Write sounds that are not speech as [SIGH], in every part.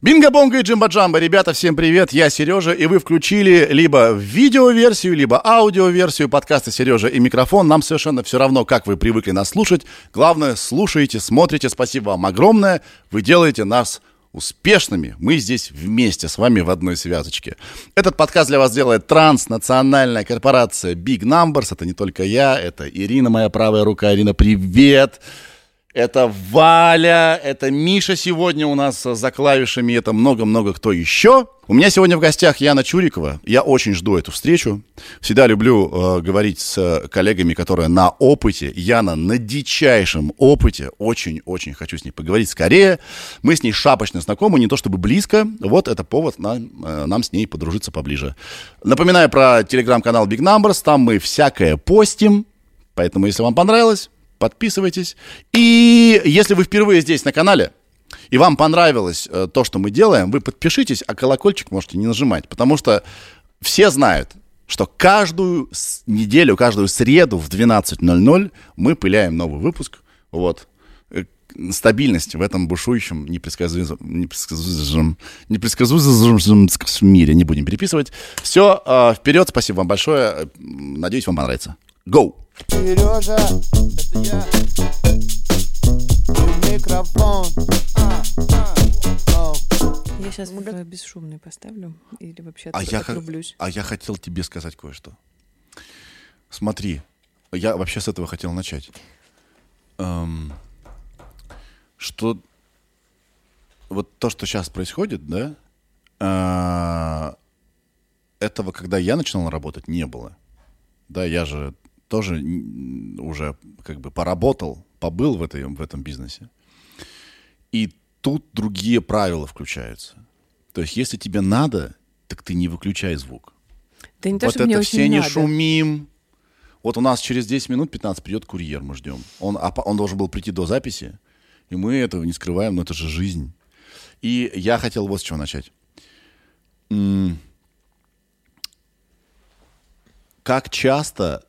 Бинго-бонго и джимба-джамба. Ребята, всем привет, я Сережа, и вы включили либо видеоверсию, либо аудиоверсию подкаста «Сережа и микрофон». Нам совершенно все равно, как вы привыкли нас слушать. Главное, слушаете, смотрите. Спасибо вам огромное. Вы делаете нас успешными. Мы здесь вместе с вами в одной связочке. Этот подкаст для вас делает транснациональная корпорация Big Numbers. Это не только я, это Ирина, моя правая рука. Ирина, привет! Это Валя, это Миша сегодня у нас за клавишами, это много-много кто еще. У меня сегодня в гостях Яна Чурикова. Я очень жду эту встречу. Всегда люблю э, говорить с коллегами, которые на опыте. Яна на дичайшем опыте. Очень-очень хочу с ней поговорить скорее. Мы с ней шапочно знакомы, не то чтобы близко. Вот это повод на, э, нам с ней подружиться поближе. Напоминаю про телеграм-канал Big Numbers. Там мы всякое постим. Поэтому, если вам понравилось, подписывайтесь. И если вы впервые здесь на канале, и вам понравилось э, то, что мы делаем, вы подпишитесь, а колокольчик можете не нажимать, потому что все знают, что каждую неделю, каждую среду в 12.00 мы пыляем новый выпуск. Вот. Э, стабильность в этом бушующем, непредсказуемом, непредсказуемом, мире. Не будем переписывать. Все, э, вперед, спасибо вам большое. Надеюсь, вам понравится. Go! Сережа, это я. И микрофон. А, а, о. Я сейчас бесшумный поставлю или вообще А я, отрублюсь. а я хотел тебе сказать кое-что. Смотри, я вообще с этого хотел начать. Эм, что вот то, что сейчас происходит, да, э, этого, когда я начинал работать, не было. Да, я же тоже уже как бы поработал, побыл в, этой, в этом бизнесе. И тут другие правила включаются. То есть, если тебе надо, так ты не выключай звук. Да не то, вот что это мне все не надо. шумим. Вот у нас через 10 минут 15 придет курьер, мы ждем. Он, а он должен был прийти до записи, и мы этого не скрываем, но это же жизнь. И я хотел вот с чего начать. Как часто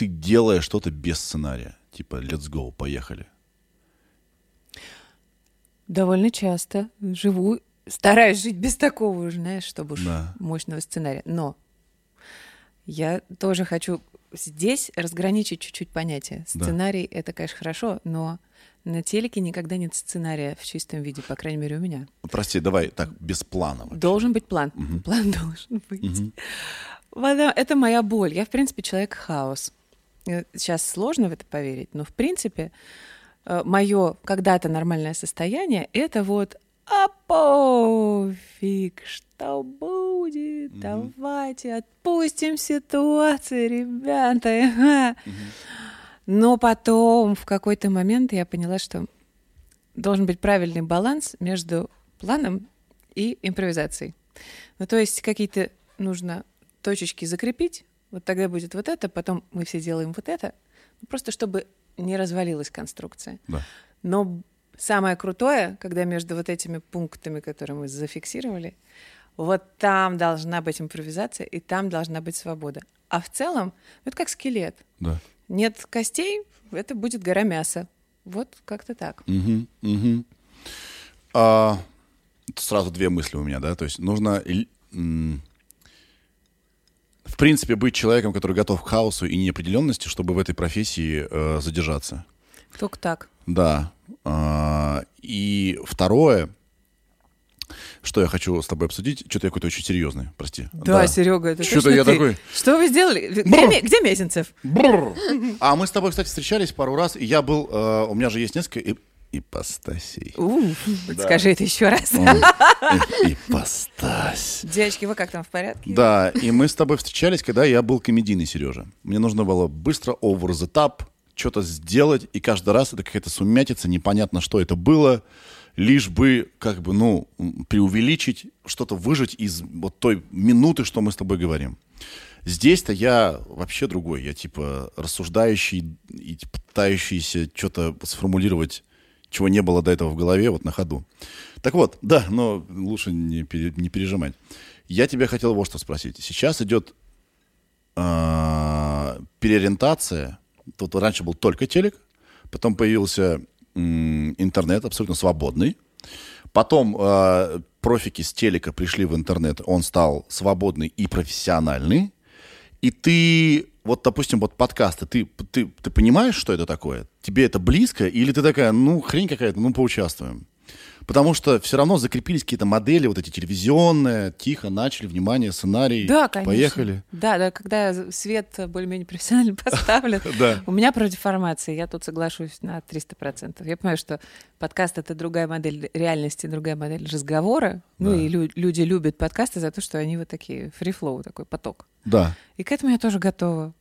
ты делаешь что-то без сценария? Типа, let's go, поехали. Довольно часто живу, стараюсь жить без такого, уже, знаешь, чтобы уж Да. мощного сценария. Но я тоже хочу здесь разграничить чуть-чуть понятие. Да. Сценарий — это, конечно, хорошо, но на телеке никогда нет сценария в чистом виде, по крайней мере, у меня. Прости, давай так, без плана. вообще. Должен быть план. План [LAUGHS] должен быть. Да, Это моя боль. Я, в принципе, человек-хаос. Сейчас сложно в это поверить, но, в принципе, мое когда-то нормальное состояние — это вот а пофиг, что будет, давайте отпустим ситуацию, ребята. Но потом в какой-то момент я поняла, что должен быть правильный баланс между планом и импровизацией. Ну, то есть какие-то нужно точечки закрепить, вот тогда будет вот это, потом мы все делаем вот это, ну, просто чтобы не развалилась конструкция. Да. Но самое крутое, когда между вот этими пунктами, которые мы зафиксировали, вот там должна быть импровизация, и там должна быть свобода. А в целом, это как скелет. Да. Нет костей, это будет гора мяса. Вот как-то так. Мгм, мгм. А, сразу две мысли у меня, да, то есть нужно, в принципе, быть человеком, который готов к хаосу и неопределенности, чтобы в этой профессии э, задержаться. Только так. Да. А, и второе, что я хочу с тобой обсудить, что-то я какой-то очень серьезный, прости. Да, Серега, это Что-то я ты. такой- Что вы сделали? Где, Бррр. Где Мезенцев? Бррр. А мы с тобой, кстати, встречались пару раз, и я был, э, у меня же есть несколько ипостасей. У, Скажи это еще раз. И- Ипостась. Девочки, вы как там в порядке? Да, и мы с тобой встречались, когда я был комедийный Сережа. Мне нужно было быстро over the top что-то сделать, и каждый раз это какая-то сумятица, непонятно, что это было, лишь бы, как бы, ну, преувеличить, что-то выжить из вот той минуты, что мы с тобой говорим. Здесь-то я вообще другой. Я типа рассуждающий и пытающийся что-то сформулировать, чего не было до этого в голове, вот на ходу. Так вот, да, но лучше не, пере- не пережимать. Я тебя хотел вот что спросить. Сейчас идет а, переориентация. Тут раньше был только телек, потом появился м, интернет абсолютно свободный. Потом э, профики с телека пришли в интернет, он стал свободный и профессиональный. И ты, вот, допустим, вот подкасты, ты, ты, ты понимаешь, что это такое? Тебе это близко? Или ты такая, ну, хрень какая-то, ну, поучаствуем? Потому что все равно закрепились какие-то модели, вот эти телевизионные, тихо начали, внимание, сценарий, Да, конечно. поехали. Да, да, когда свет более-менее профессионально [LAUGHS] поставлен, у меня против формации, я тут соглашусь на 300%. Я понимаю, что подкаст — это другая модель реальности, другая модель разговора. Ну и лю- люди любят подкасты за то, что они вот такие, фрифлоу такой поток. Да. И к этому я тоже готова.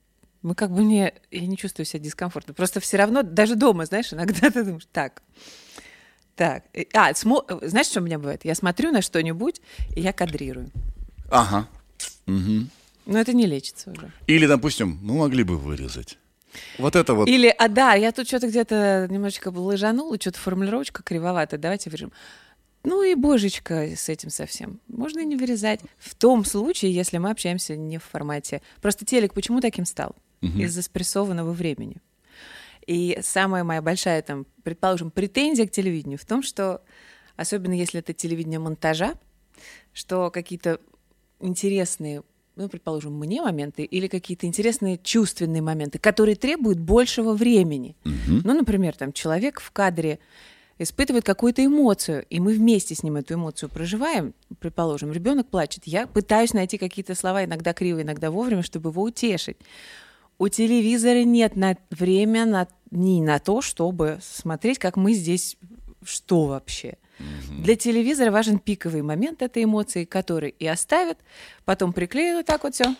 Мы как бы не... Я не чувствую себя дискомфортно. Просто все равно, даже дома, знаешь, иногда ты думаешь, так, так. э, А, смо- э, знаешь, что у меня бывает? Я смотрю на что-нибудь, и я кадрирую. Ага. Мгм. Но это не лечится уже. Или, допустим, ну, могли бы вырезать. Вот это вот. Или, а да, я тут что-то где-то немножечко лыжанула, что-то формулировочка кривоватая, давайте вырежем. Ну и божечка с этим совсем. Можно и не вырезать. В том случае, если мы общаемся не в формате. Просто телек почему таким стал? Из-за спрессованного времени. И самая моя большая, там, предположим, претензия к телевидению в том, что, особенно если это телевидение монтажа, что какие-то интересные, ну, предположим, мне моменты или какие-то интересные чувственные моменты, которые требуют большего времени. Ну, например, там человек в кадре испытывает какую-то эмоцию, и мы вместе с ним эту эмоцию проживаем, предположим, ребенок плачет, я пытаюсь найти какие-то слова, иногда криво, иногда вовремя, чтобы его утешить. У телевизора нет на время на, ни на то, чтобы смотреть, как мы здесь, что вообще. Для телевизора важен пиковый момент этой эмоции, который и оставят, потом приклеят вот так вот все,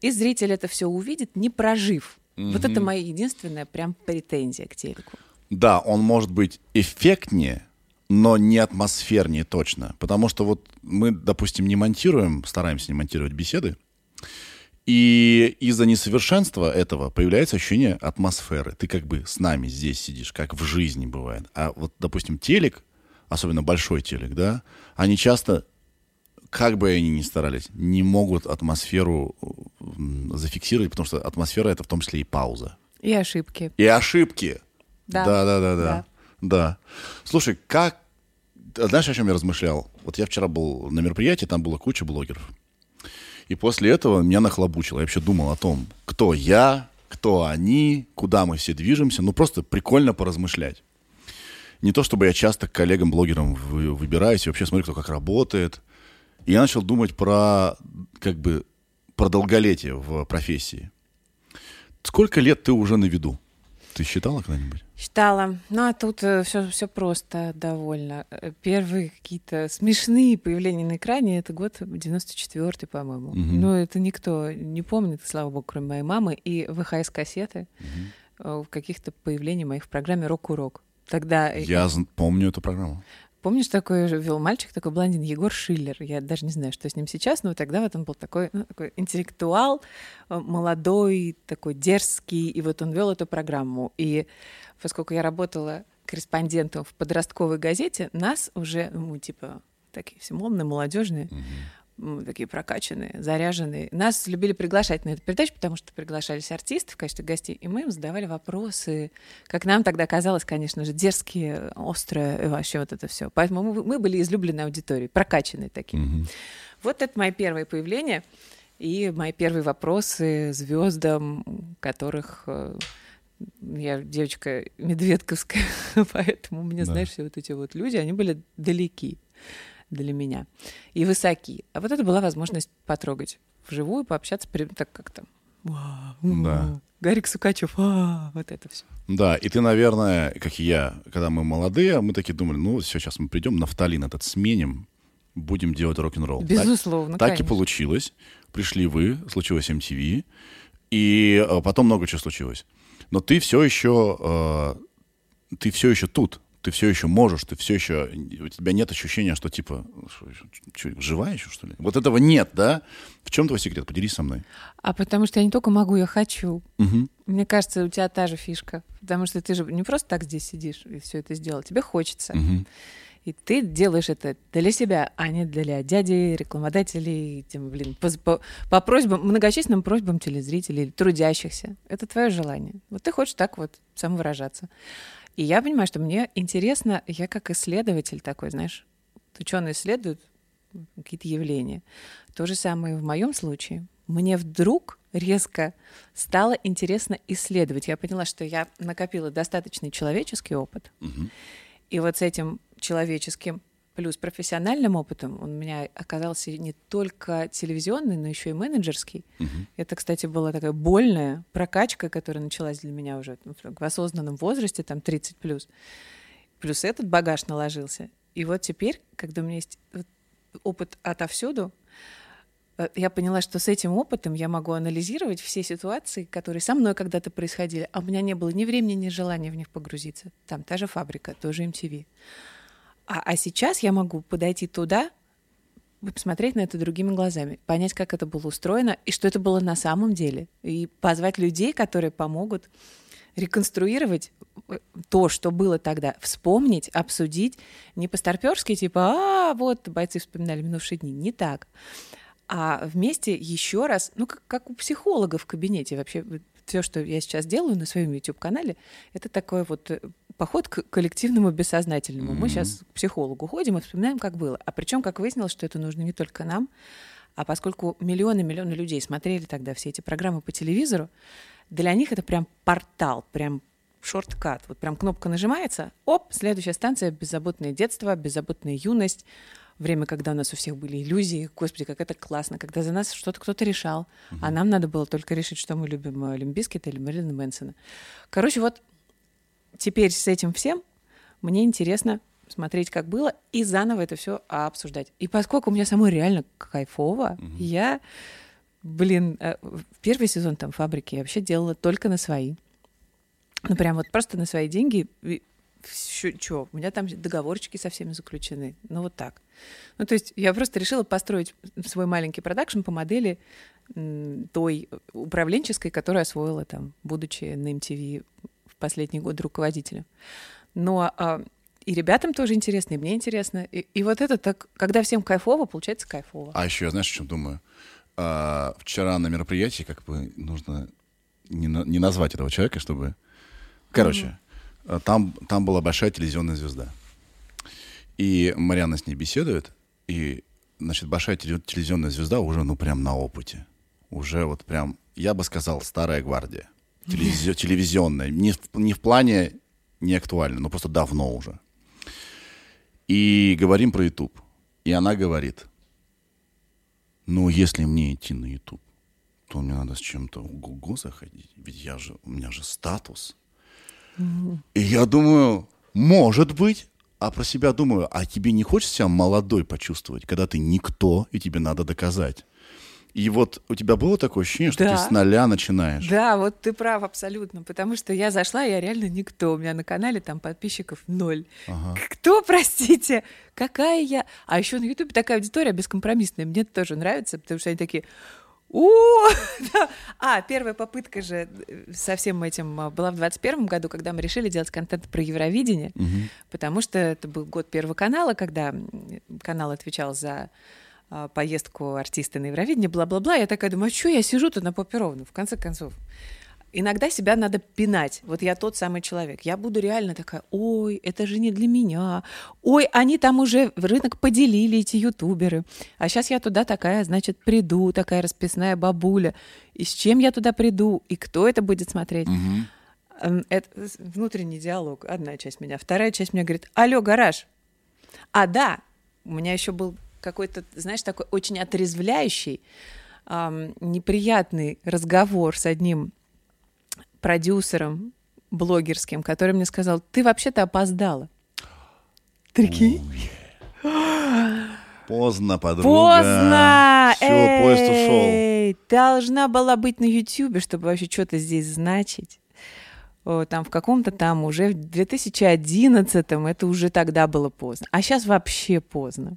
и зритель это все увидит, не прожив. Вот это моя единственная прям претензия к телеку. Да, он может быть эффектнее, но не атмосфернее точно. Потому что вот мы, допустим, не монтируем, стараемся не монтировать беседы, и из-за несовершенства этого появляется ощущение атмосферы. Ты как бы с нами здесь сидишь, как в жизни бывает. А вот, допустим, телек, особенно большой телек, да, они часто, как бы они ни старались, не могут атмосферу зафиксировать, потому что атмосфера — это в том числе и пауза. И ошибки. И ошибки. Да. Да, да, да, да. Да. Да. Слушай, как... а Знаешь, о чем я размышлял? Вот я вчера был на мероприятии, там была куча блогеров. И после этого меня нахлобучило. Я вообще думал о том, кто я, кто они, куда мы все движемся. Ну, просто прикольно поразмышлять. Не то, чтобы я часто к коллегам-блогерам вы- выбираюсь и вообще смотрю, кто как работает. И я начал думать про, как бы, про долголетие в профессии. Сколько лет ты уже на виду? Ты считала когда-нибудь? Считала. Ну, а тут все, все просто довольно. Э, Первые какие-то смешные появления на экране — это год 94-й, по-моему. Мгм. Ну, это никто не помнит, слава богу, кроме моей мамы. И ВХС-кассеты э, каких-то появлений моих в программе «Рок-урок». Тогда, э, Я помню эту программу. Помнишь, такой вел мальчик, такой блондин Егор Шиллер. Я даже не знаю, что с ним сейчас, но тогда вот он был такой, ну, такой интеллектуал, э, молодой, такой дерзкий, и вот он вел эту программу. И поскольку я работала корреспондентом в подростковой газете, нас уже, ну, типа, такие все модные, молодежные, м, такие прокачанные, заряженные. Нас любили приглашать на эту передачу, потому что приглашались артисты в качестве гостей, и мы им задавали вопросы, как нам тогда казалось, конечно же, дерзкие, острые, и вообще вот это все. Поэтому мы, мы были излюбленной аудиторией, прокачанные такие. Мгм. Вот это мои первые появления и мои первые вопросы звездам, которых э, я девочка медведковская, [LAUGHS] поэтому мне, Да. знаешь, все вот эти вот люди, они были далеки для меня и высоки. А вот это была возможность потрогать вживую, пообщаться, при- так как-то. «Вау, Да. Гарик Сукачев, а, вот это все. Да, и ты, наверное, как и я, когда мы молодые, мы такие думали, ну, все, сейчас мы придем, нафталин этот сменим, будем делать рок-н-ролл. Так- Безусловно, Так, и конечно. получилось. Пришли вы, случилось MTV, и э, потом много чего случилось. Но ты все еще, э, ты все еще тут, ты все еще можешь, ты все еще, у тебя нет ощущения, что типа, что, чё, живая еще, что ли? Вот этого нет, да? В чем твой секрет? Поделись со мной. А потому что я не только могу, я хочу. Мгм. Мне кажется, у тебя та же фишка. Потому что ты же не просто так здесь сидишь и все это сделал. Тебе хочется. Мгм. И ты делаешь это для себя, а не для дяди, рекламодателей, тем, блин, по, по- по просьбам, многочисленным просьбам телезрителей, трудящихся. Это твое желание. Вот ты хочешь так вот самовыражаться. И я понимаю, что мне интересно, я как исследователь такой, знаешь, ученые исследуют какие-то явления. То же самое и в моем случае. Мне вдруг резко стало интересно исследовать. Я поняла, что я накопила достаточный человеческий опыт. И вот с этим человеческим плюс профессиональным опытом он у меня оказался не только телевизионный, но еще и менеджерский. Это, кстати, была такая больная прокачка, которая началась для меня уже в осознанном возрасте, там 30 плюс. Плюс этот багаж наложился. И вот теперь, когда у меня есть опыт отовсюду, э, я поняла, что с этим опытом я могу анализировать все ситуации, которые со мной когда-то происходили, а у меня не было ни времени, ни желания в них погрузиться. Там та же фабрика, тоже MTV. А, а сейчас я могу подойти туда, посмотреть на это другими глазами, понять, как это было устроено и что это было на самом деле, и позвать людей, которые помогут реконструировать э, то, что было тогда, вспомнить, обсудить, не по-старперски, типа, а, вот, бойцы вспоминали минувшие дни, не так, а вместе еще раз, ну, как, как у психолога в кабинете. Вообще, все, что я сейчас делаю на своем YouTube-канале, это такой вот э, поход к коллективному бессознательному. Мы сейчас к психологу ходим и вспоминаем, как было. А причем, как выяснилось, что это нужно не только нам, а поскольку миллионы-миллионы людей смотрели тогда все эти программы по телевизору, для них это прям портал, прям шорткат. Вот прям кнопка нажимается, оп, следующая станция — беззаботное детство, беззаботная юность, время, когда у нас у всех были иллюзии. Господи, как это классно, когда за нас что-то кто-то решал, а нам надо было только решить, что мы любим э, Олимпийские или Мэрилина Мэнсона. Короче, вот теперь с этим всем мне интересно смотреть, как было, и заново это все обсуждать. И поскольку у меня самой реально кайфово, я, блин, э, первый сезон там фабрики я вообще делала только на свои. Ну, прям вот просто на свои деньги. Что, у меня там договорчики со всеми заключены. Ну, вот так. Ну, то есть я просто решила построить свой маленький продакшн по модели той управленческой, которую освоила там, будучи на MTV последний год руководителем. Но а, и ребятам тоже интересно, и мне интересно. И, и вот это так, когда всем кайфово, получается кайфово. А еще я, знаешь, о чем думаю? А, вчера на мероприятии, как бы, нужно не, на- не назвать этого человека, чтобы... Короче, а, там, там была большая телевизионная звезда. И Марьяна с ней беседует, и, значит, большая теле- телевизионная звезда уже, ну, прям на опыте. Уже вот прям, я бы сказал, старая гвардия. Телевизи- телевизионная. Не в, не в плане не актуально, но просто давно уже. И говорим про YouTube. И она говорит, ну, если мне идти на YouTube, то мне надо с чем-то в Гугу заходить. Ведь я же, у меня же статус. И я думаю, может быть. А про себя думаю, а тебе не хочется себя молодой почувствовать, когда ты никто, и тебе надо доказать? И вот у тебя было такое ощущение, что Да. ты с нуля начинаешь? Да, вот ты прав абсолютно, потому что я зашла, я реально никто, у меня на канале там подписчиков ноль. Кто, [LAUGHS] простите, какая я? А еще на Ютубе такая аудитория бескомпромиссная, мне это тоже нравится, потому что они такие, о, [LAUGHS] да». а первая попытка же э, со всем этим а, была в 21 году, когда мы решили делать контент про Евровидение, потому что это был год Первого канала, когда канал отвечал за поездку артиста на Евровидение, бла-бла-бла. Я такая думаю, а что я сижу тут на попе ровно, в конце концов. Иногда себя надо пинать. Вот я тот самый человек. Я буду реально такая, ой, это же не для меня. Ой, они там уже в рынок поделили, эти ютуберы. А сейчас я туда такая, значит, приду, такая расписная бабуля. И с чем я туда приду? И кто это будет смотреть? Эм, Это внутренний диалог, одна часть меня. Вторая часть меня говорит, алло, гараж. А, да, у меня еще был какой-то, знаешь, такой очень отрезвляющий, ам, неприятный разговор с одним продюсером блогерским, который мне сказал, ты вообще-то опоздала. Прикинь? Поздно, подруга. Поздно! Все, поезд ушел. Должна была быть на Ютьюбе, чтобы вообще что-то здесь значить. Там в каком-то там уже в 2011 это уже тогда было поздно. А сейчас вообще поздно.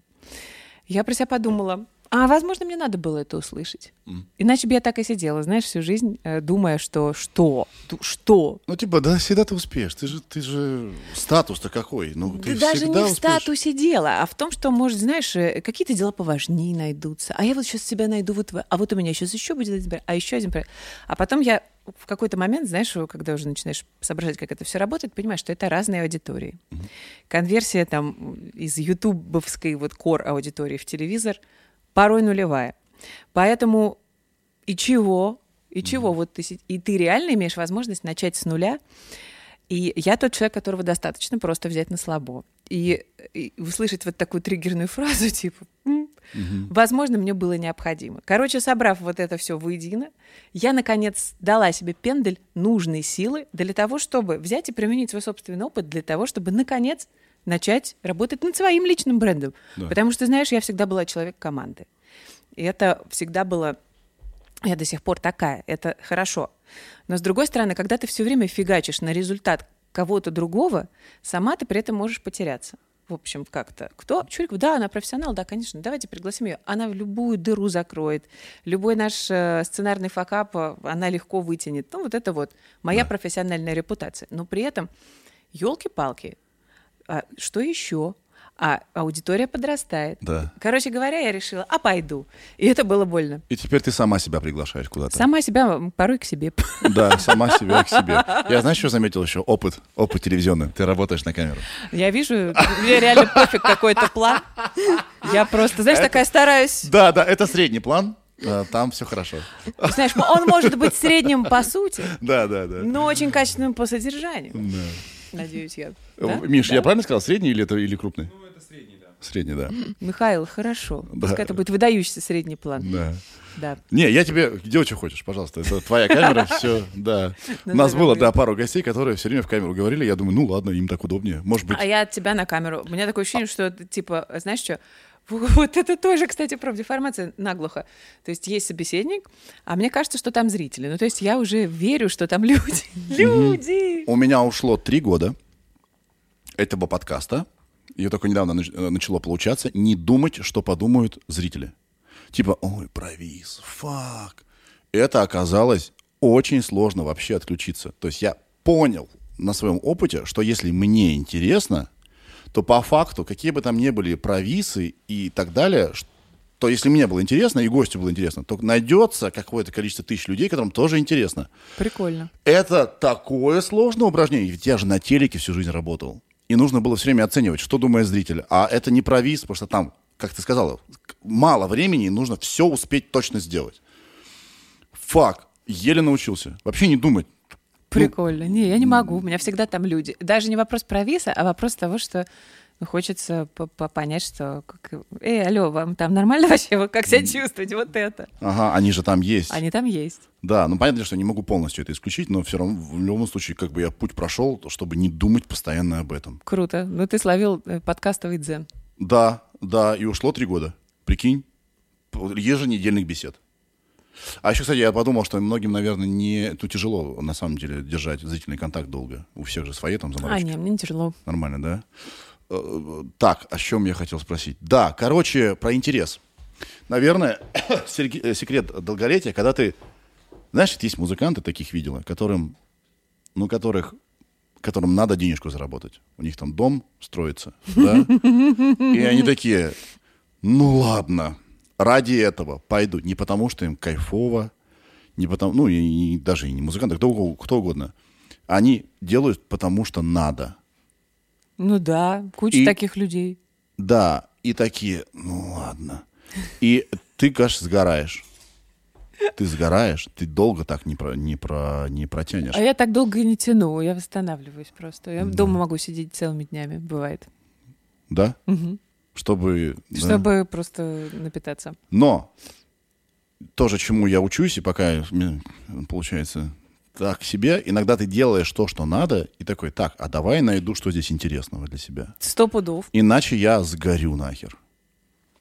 Я про себя подумала, а возможно, мне надо было это услышать. Иначе бы я так и сидела, знаешь, всю жизнь, э, думая, что что? Что? Ну, типа, да, всегда ты успеешь. Ты же, ты же статус-то какой? Ну, ты Да даже не в успеешь. статусе дела, а в том, что, может, знаешь, э, какие-то дела поважнее найдутся. А я вот сейчас себя найду, вот, в- а вот у меня сейчас еще будет один проект, а еще один проект. А потом я в какой-то момент, знаешь, когда уже начинаешь соображать, как это все работает, понимаешь, что это разные аудитории. Конверсия там из ютубовской вот кор аудитории в телевизор порой нулевая. Поэтому и чего, и чего, вот ты, и ты реально имеешь возможность начать с нуля. И я тот человек, которого достаточно просто взять на слабо. И, и услышать вот такую триггерную [LAUGHS] фразу, типа, «М, возможно, мне было необходимо. Короче, собрав вот это все воедино, я, наконец, дала себе пендель нужной силы для того, чтобы взять и применить свой собственный опыт, для того, чтобы, наконец, начать работать над своим личным брендом. Да. Потому что, знаешь, я всегда была человек команды. И это всегда было я до сих пор такая, это хорошо. Но с другой стороны, когда ты все время фигачишь на результат кого-то другого, сама ты при этом можешь потеряться. В общем, как-то. Кто? Чуриков? Да, она профессионал, да, конечно. Давайте пригласим ее. Она в любую дыру закроет. Любой наш э, сценарный факап э, она легко вытянет. Ну, вот это вот моя профессиональная репутация. Но при этом, елки-палки, а что еще? А аудитория подрастает. Да. Короче говоря, я решила, а пойду. И это было больно. И теперь ты сама себя приглашаешь куда-то. Сама себя порой к себе. Да, сама себя к себе. Я знаешь, что заметил еще? Опыт. Опыт телевизионный. Ты работаешь на камеру. Я вижу, мне реально пофиг какой-то план. Я просто, знаешь, такая стараюсь. Да, да, это средний план. А, Там все хорошо. Знаешь, он может быть средним по сути, Да, да, да. но очень качественным по содержанию. Да. Надеюсь, я. Э, Да? Миш, Да? я правильно сказал? Средний или это или крупный? Ну, средний, да. Михаил, хорошо. Да. Пускай это будет выдающийся средний план. Да. Да. Не, я тебе делай, что хочешь, пожалуйста. Это твоя камера, [LAUGHS] все, да. У нас было, да, пару гостей, которые все время в камеру говорили. Я думаю, ну ладно, им так удобнее. Может быть, А я от тебя на камеру. У меня такое ощущение, что, типа, знаешь что, [LAUGHS] вот это тоже, кстати, профдеформация наглухо. То есть есть собеседник, а мне кажется, что там зрители. Ну, то есть я уже верю, что там [LAUGHS] люди. Люди! у меня ушло три года этого подкаста. Ее только недавно э, начало получаться. Не думать, что подумают зрители. Типа, ой, провис, фак. Это оказалось очень сложно вообще отключиться. То есть я понял на своем опыте, что если мне интересно, то по факту, какие бы там ни были провисы и так далее, то если мне было интересно и гостю было интересно, то найдется какое-то количество тысяч людей, которым тоже интересно. Прикольно. Это такое сложное упражнение. Ведь я же на телеке всю жизнь работал. И нужно было все время оценивать, что думает зритель. А это не провис, потому что там, как ты сказала, мало времени, и нужно все успеть точно сделать. Фак. Еле научился. Вообще не думать. Прикольно. Не, я не могу. У меня всегда там люди. Даже не вопрос про виса, а вопрос того, что ну, хочется по- по- понять, что... как- Эй, алло, вам там нормально вообще? Вы как себя чувствуете? Вот это. Ага, они же там есть. Они там есть. Да, ну понятно, что не могу полностью это исключить, но все равно в любом случае как бы я путь прошел, чтобы не думать постоянно об этом. Круто. Ну, ты словил э, подкастовый дзен. Да, да, и ушло три года. Прикинь, еженедельных бесед. А еще, кстати, я подумал, что многим, наверное, не ну, тяжело на самом деле держать зрительный контакт долго. У всех же свои там А, заморочки. не, мне не тяжело. Нормально, да? Э, Так, о чем я хотел спросить? Да, короче, про интерес. Наверное, [COUGHS] э, секрет долголетия, когда ты... Знаешь, есть музыканты, таких видела, которым, ну, которых, которым надо денежку заработать. У них там дом строится, да? И они такие, ну ладно, ради этого пойду. Не потому, что им кайфово, не потому, ну, и, и даже и не музыканты, кто, кто угодно. Они делают, потому что надо. Ну да, куча И- таких людей. Да, и такие, ну ладно. И ты, кажется, сгораешь. Ты сгораешь, ты долго так не, про, не, про, не протянешь. А я так долго и не тяну, я восстанавливаюсь просто. Я дома могу сидеть целыми днями, бывает. Да? Мгм. Чтобы... да. Чтобы просто напитаться. Но тоже, чему я учусь, и пока получается так себе, иногда ты делаешь то, что надо, и такой, так, а давай найду, что здесь интересного для себя. Сто пудов. Иначе я сгорю нахер.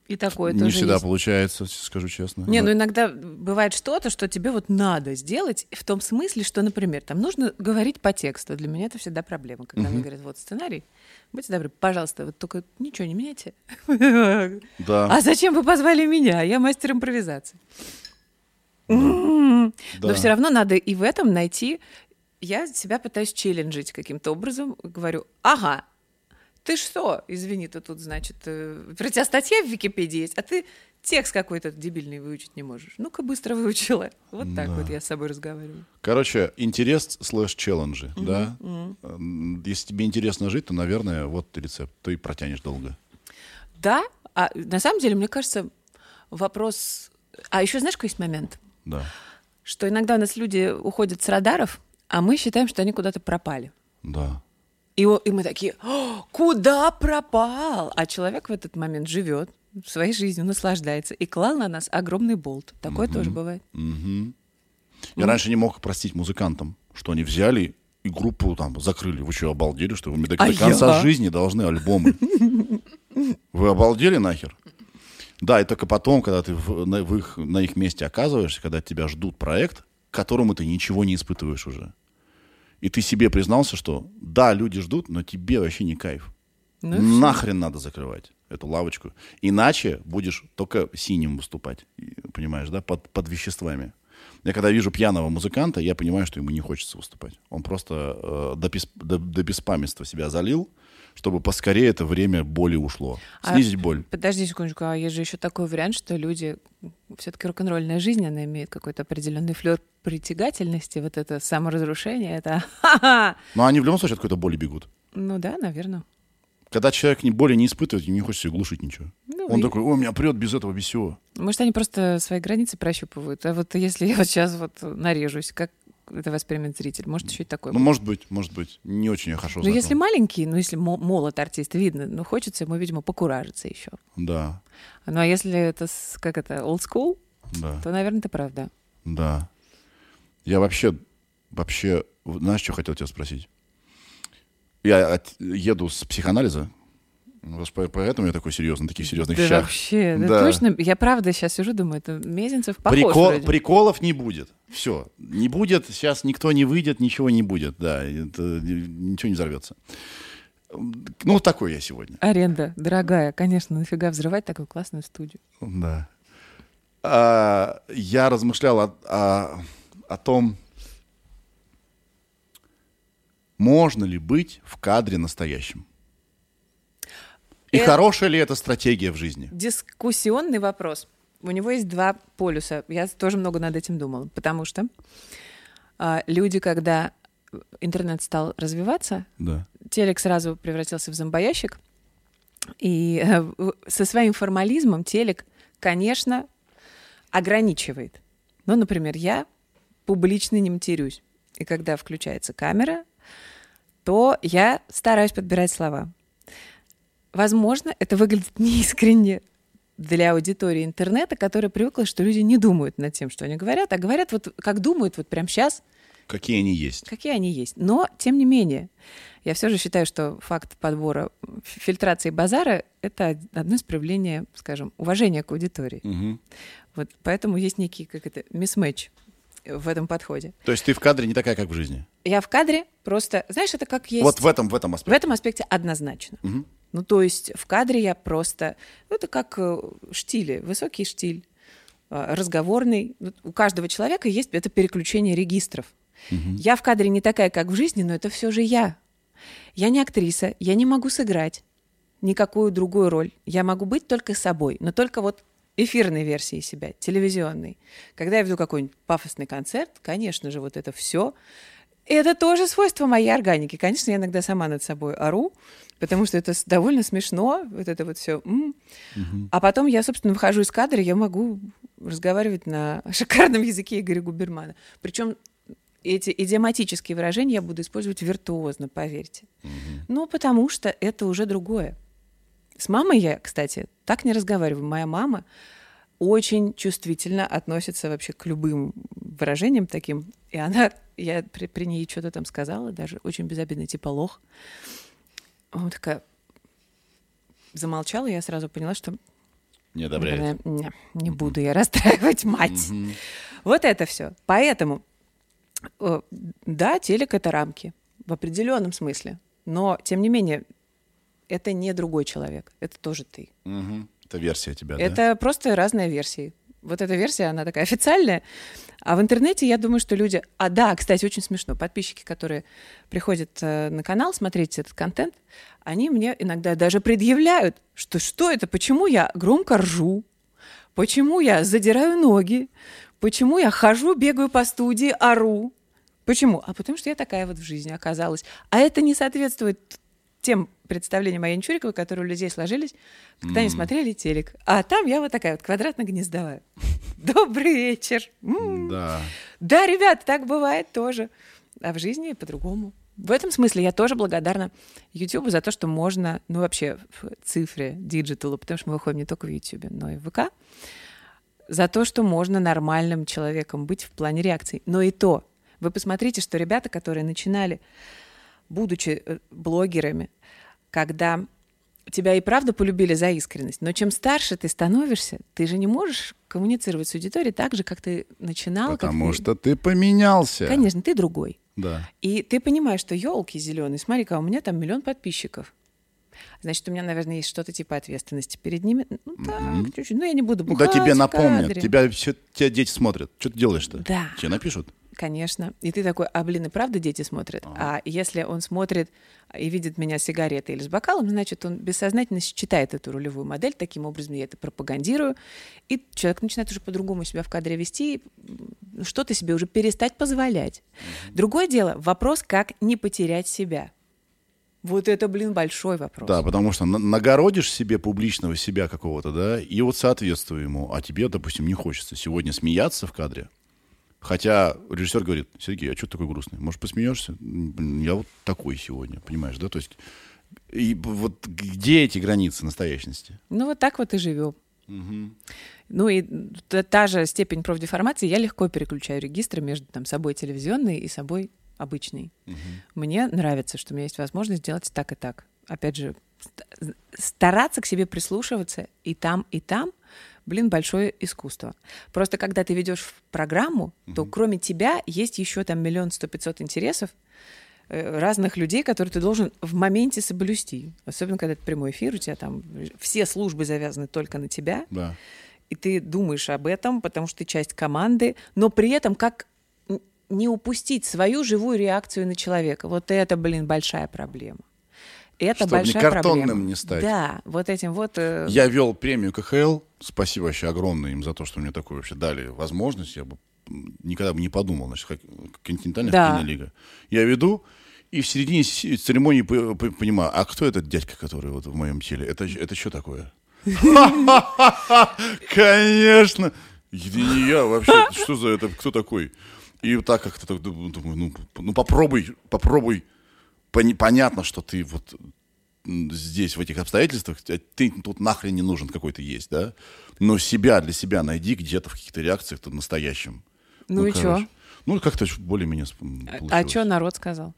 И такое не тоже всегда есть. получается, скажу честно. Не, Да. ну иногда бывает что-то, что тебе вот надо сделать, в том смысле, что, например, там нужно говорить по тексту. Для меня это всегда проблема, когда мне говорят, вот сценарий, будьте добры, пожалуйста, вот только ничего не меняйте. Да. А зачем вы позвали меня? Я мастер импровизации. М. Да. Но все равно надо и в этом найти. Я себя пытаюсь челленджить каким-то образом. Говорю, ага, ты что? Извини, ты тут, значит, э, про тебя статья в Википедии есть, а ты текст какой-то дебильный выучить не можешь. Ну-ка быстро выучила. Вот так Да. вот я с собой разговариваю. Короче, интерес слэш челленджи, да? М, Если тебе интересно жить, то, наверное, вот рецепт. Ты протянешь долго. Да, а на самом деле, мне кажется, вопрос... А еще знаешь, какой есть момент? Да, Что иногда у нас люди уходят с радаров, а мы считаем, что они куда-то пропали. да. И, и мы такие, «О, куда пропал? А человек в этот момент живет своей жизнью, наслаждается и клал на нас огромный болт. Такое тоже бывает. Мгм. Я раньше не мог простить музыкантам, что они взяли и группу там закрыли. Вы что, обалдели, что вы мне до, А до конца я? жизни должны альбомы? Вы обалдели нахер? Да, и только потом, когда ты в- на, в их, на их месте оказываешься, когда тебя ждут проект, к которому ты ничего не испытываешь уже. И ты себе признался, что да, люди ждут, но тебе вообще не кайф. Ну. Нахрен надо закрывать эту лавочку. Иначе будешь только синим выступать. Понимаешь, да? Под, под веществами. Я когда вижу пьяного музыканта, я понимаю, что ему не хочется выступать. Он просто э, до, бес- до- до беспамятства себя залил, чтобы поскорее это время боли ушло. А- Снизить боль. Подожди секундочку, а есть же еще такой вариант, что люди, все-таки рок-н-ролльная жизнь, она имеет какой-то определенный флер притягательности, вот это саморазрушение, это. Но они в любом случае от какой-то боли бегут. Ну да, наверное. Когда человек ни боли не испытывает, не хочется глушить ничего. Ну, Он и- такой, о, меня прет без этого, без всего. Может, они просто свои границы прощупывают. А вот если я вот сейчас вот нарежусь, как это воспримет зритель? Может, еще и такое. Ну, может быть, может быть. Не очень я хорошо Ну, если маленький, ну, если мо- молод артист, видно, ну, хочется ему, видимо, покуражиться еще. Да, Ну, а если это, как это, old school, да. то, наверное, ты прав, да. Я вообще, вообще, знаешь, что хотел тебя спросить? Я от- еду с психоанализа, поэтому я такой серьезный, таких серьезных Да вещах. вообще, да Да. точно. Я правда сейчас сижу, думаю, это Мезенцев похож Прикол- вроде. приколов не будет. Все. Не будет, сейчас никто не выйдет, ничего не будет. Да, это, ничего не взорвется. Ну, такой я сегодня. Аренда дорогая, конечно, нафига взрывать такую классную студию. Да. А, я размышлял о, о- о том, можно ли быть в кадре настоящим. И Э- хорошая ли это стратегия в жизни? Дискуссионный вопрос. У него есть два полюса. Я тоже много над этим думала, потому что а, люди, когда интернет стал развиваться, Да. телек сразу превратился в зомбоящик. И э, со своим формализмом телек, конечно, ограничивает. Ну, например, я публично не матерюсь. И когда включается камера, то я стараюсь подбирать слова. Возможно, это выглядит [LAUGHS] неискренне для аудитории интернета, которая привыкла, что люди не думают над тем, что они говорят, а говорят вот как думают вот прямо сейчас, Какие они есть. какие они есть. Но, тем не менее, я все же считаю, что факт подбора фильтрации базара — это одно из проявлений, скажем, уважения к аудитории. Мгм. Вот поэтому есть некий, как это, мисс-мэч в этом подходе. То есть ты в кадре не такая, как в жизни. Я в кадре просто, знаешь, это как есть... Вот в этом, в этом В аспекте. этом аспекте однозначно. Мгм. Ну, то есть в кадре я просто... Ну, это как э, штили, высокий штиль, э, разговорный. Вот У каждого человека есть это переключение регистров. Я в кадре не такая, как в жизни, но это все же я. Я не актриса, я не могу сыграть никакую другую роль. Я могу быть только собой, но только вот эфирной версии себя, телевизионной. Когда я веду какой-нибудь пафосный концерт, конечно же, вот это все. Это тоже свойство моей органики. Конечно, я иногда сама над собой ору, потому что это довольно смешно, вот это вот все. А потом я, собственно, выхожу из кадра, я могу разговаривать на [LAUGHS] шикарном языке Игоря Губермана. Причем эти идиоматические выражения я буду использовать виртуозно, поверьте. Ну, потому что это уже другое. С мамой я, кстати, так не разговариваю. Моя мама очень чувствительно относится вообще к любым выражениям таким. И она, я при, при ней что-то там сказала, даже очень безобидно, типа лох. Она такая замолчала, и я сразу поняла, что Не одобряет. наверное, не, не буду я [LAUGHS] расстраивать мать. Вот это все. Поэтому, э, да, телек это рамки в определенном смысле. Но, тем не менее, это не другой человек, это тоже ты. Это версия тебя, да? Это просто разные версии. Вот эта версия, она такая официальная. А в интернете, я думаю, что люди... А да, кстати, очень смешно. Подписчики, которые приходят э, на канал смотреть этот контент, они мне иногда даже предъявляют, что что это, почему я громко ржу, Почему я задираю ноги? Почему я хожу, бегаю по студии, ору? Почему? А потому что я такая вот в жизни оказалась. А это не соответствует тем представлениям о Яне Чуриковой, которые у людей сложились, когда они смотрели телек. А там я вот такая вот квадратно-гнездовая. [LAUGHS] Добрый вечер. М. Да. Да, ребят, так бывает тоже. А в жизни по-другому. В этом смысле я тоже благодарна YouTube за то, что можно, ну вообще в цифре, диджиталу, потому что мы выходим не только в YouTube, но и в ВК, за то, что можно нормальным человеком быть в плане реакций. Но и то, вы посмотрите, что ребята, которые начинали, будучи э, блогерами, когда тебя и правда полюбили за искренность, но чем старше ты становишься, ты же не можешь коммуницировать с аудиторией так же, как ты начинал. как Потому ты- что ты поменялся. Конечно, ты другой. Да. И ты понимаешь, что елки зеленые, смотри-ка, у меня там миллион подписчиков. Значит, у меня, наверное, есть что-то типа ответственности перед ними. Ну, так, чуть-чуть. Ну, я не буду Да бухать тебе в напомнят. кадре. Тебя все тебя дети смотрят. Что ты делаешь-то? Да. Тебе напишут. Конечно. И ты такой, а, блин, и правда дети смотрят? А если он смотрит и видит меня с сигаретой или с бокалом, значит, он бессознательно считает эту рулевую модель. Таким образом, я это пропагандирую. И человек начинает уже по-другому себя в кадре вести, что-то себе уже перестать позволять. Другое дело, вопрос, как не потерять себя. Вот это, блин, большой вопрос. Да, потому что на- нагородишь себе публичного себя какого-то, да, и вот соответствую ему. А тебе, допустим, не хочется сегодня смеяться в кадре. Хотя режиссер говорит, Сергей, а что ты такой грустный? Может, посмеешься? Я вот такой сегодня, понимаешь, да? То есть, и вот где эти границы настоящности? Ну, вот так вот и живем. Ну и та, же степень профдеформации, я легко переключаю регистры между там, собой телевизионной и собой обычной. Мне нравится, что у меня есть возможность делать так и так. Опять же, ст- стараться к себе прислушиваться и там, и там, блин, большое искусство. Просто когда ты ведешь программу, то кроме тебя есть еще там миллион сто пятьсот интересов, э, разных людей, которые ты должен в моменте соблюсти. Особенно, когда это прямой эфир, у тебя там все службы завязаны только на тебя, Да. и ты думаешь об этом, потому что ты часть команды, но при этом как не упустить свою живую реакцию на человека. Вот это, блин, большая проблема. Это Чтоб не большая картонным проблема. не стать. Да, вот этим вот... э, Я вел премию КХЛ. Спасибо вообще огромное им за то, что мне такую вообще дали возможность. Я бы никогда бы не подумал, значит, как континентальная Да. хоккейная лига. Я веду, и в середине церемонии по- по- понимаю, а кто этот дядька, который вот в моем теле? Это, это что такое? [LAUGHS] Конечно! Это не я вообще. Что за это? Кто такой? И так как-то так думаю, думаю, ну, ну попробуй, попробуй. Пони- Понятно, что ты вот здесь, в этих обстоятельствах, а ты тут нахрен не нужен какой-то есть, да? Но себя для себя найди где-то в каких-то реакциях то настоящем. Ну и чё? короче. Ну, как-то более-менее сп- а получилось. что народ сказал?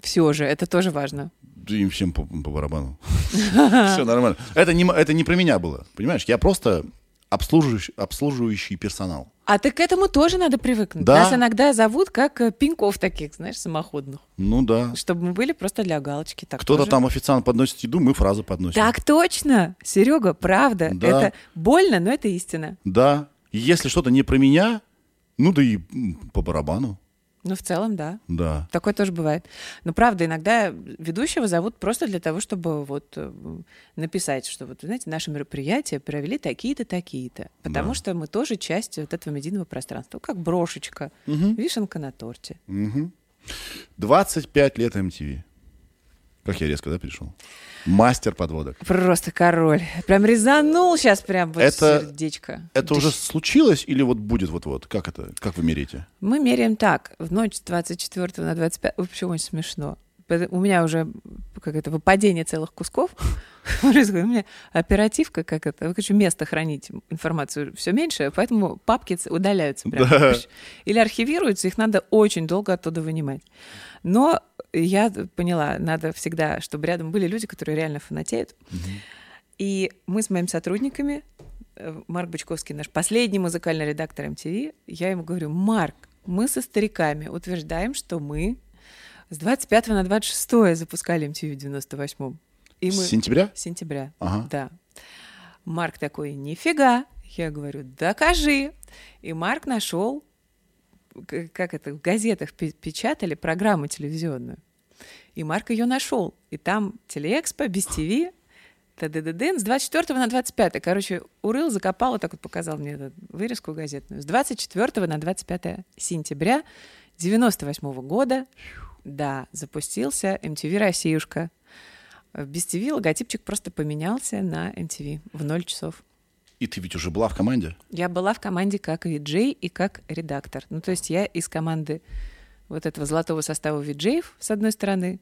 Все же, это тоже важно. Да им всем по, по барабану. [LAUGHS] Все нормально. Это не, это не про меня было, понимаешь? Я просто обслуживающий, обслуживающий персонал. А так к этому тоже надо привыкнуть. Да. Нас иногда зовут как э, пеньков таких, знаешь, самоходных. Ну да. Чтобы мы были просто для галочки. Так Кто-то тоже. там официант подносит еду, мы фразы подносим. Так точно, Серега, правда. Да. Это больно, но это истина. Да. Если что-то не про меня, ну да и по барабану. Ну, в целом, да. Да. Такое тоже бывает. Но правда, иногда ведущего зовут просто для того, чтобы вот э, написать, что вот, знаете, наше мероприятие провели такие-то, такие-то. Потому Да. что мы тоже часть вот этого медийного пространства. Как брошечка, вишенка на торте. 25 лет MTV. Как я резко, да, перешел? Мастер подводок. Просто король. Прям резанул сейчас прям вот Это- сердечко. Это уже случилось или вот будет вот-вот? Как это? Как вы меряете? Мы меряем так. В ночь с 24 на 25... Вообще очень смешно. Пот- У меня уже как это выпадение целых кусков [LAUGHS] происходит. У меня оперативка, как это, я хочу место хранить информацию все меньше, поэтому папки удаляются прям. Да. Или архивируются, их надо очень долго оттуда вынимать. Но я поняла, надо всегда, чтобы рядом были люди, которые реально фанатеют. И мы с моими сотрудниками, э, Марк Бычковский, наш последний музыкальный редактор MTV, я ему говорю, Марк, мы со стариками утверждаем, что мы с 25 на 26 запускали MTV в 98-м. И мы... С сентября? С сентября, Ага. да. Марк такой, нифига. Я говорю, докажи. И Марк нашел, как это, в газетах пе- печатали программу телевизионную. И Марк ее нашел. И там телеэкспо без ТВ, ТДДДН с 24 на 25. Короче, урыл, закопал, вот так вот показал мне эту вырезку газетную. С 24 на 25 сентября 98 года, да, запустился MTV «Россиюшка». Без ТВ логотипчик просто поменялся на MTV в 0 часов. И ты ведь уже была в команде? Я была в команде как виджей и как редактор. Ну, то есть я из команды вот этого золотого состава виджеев, с одной стороны,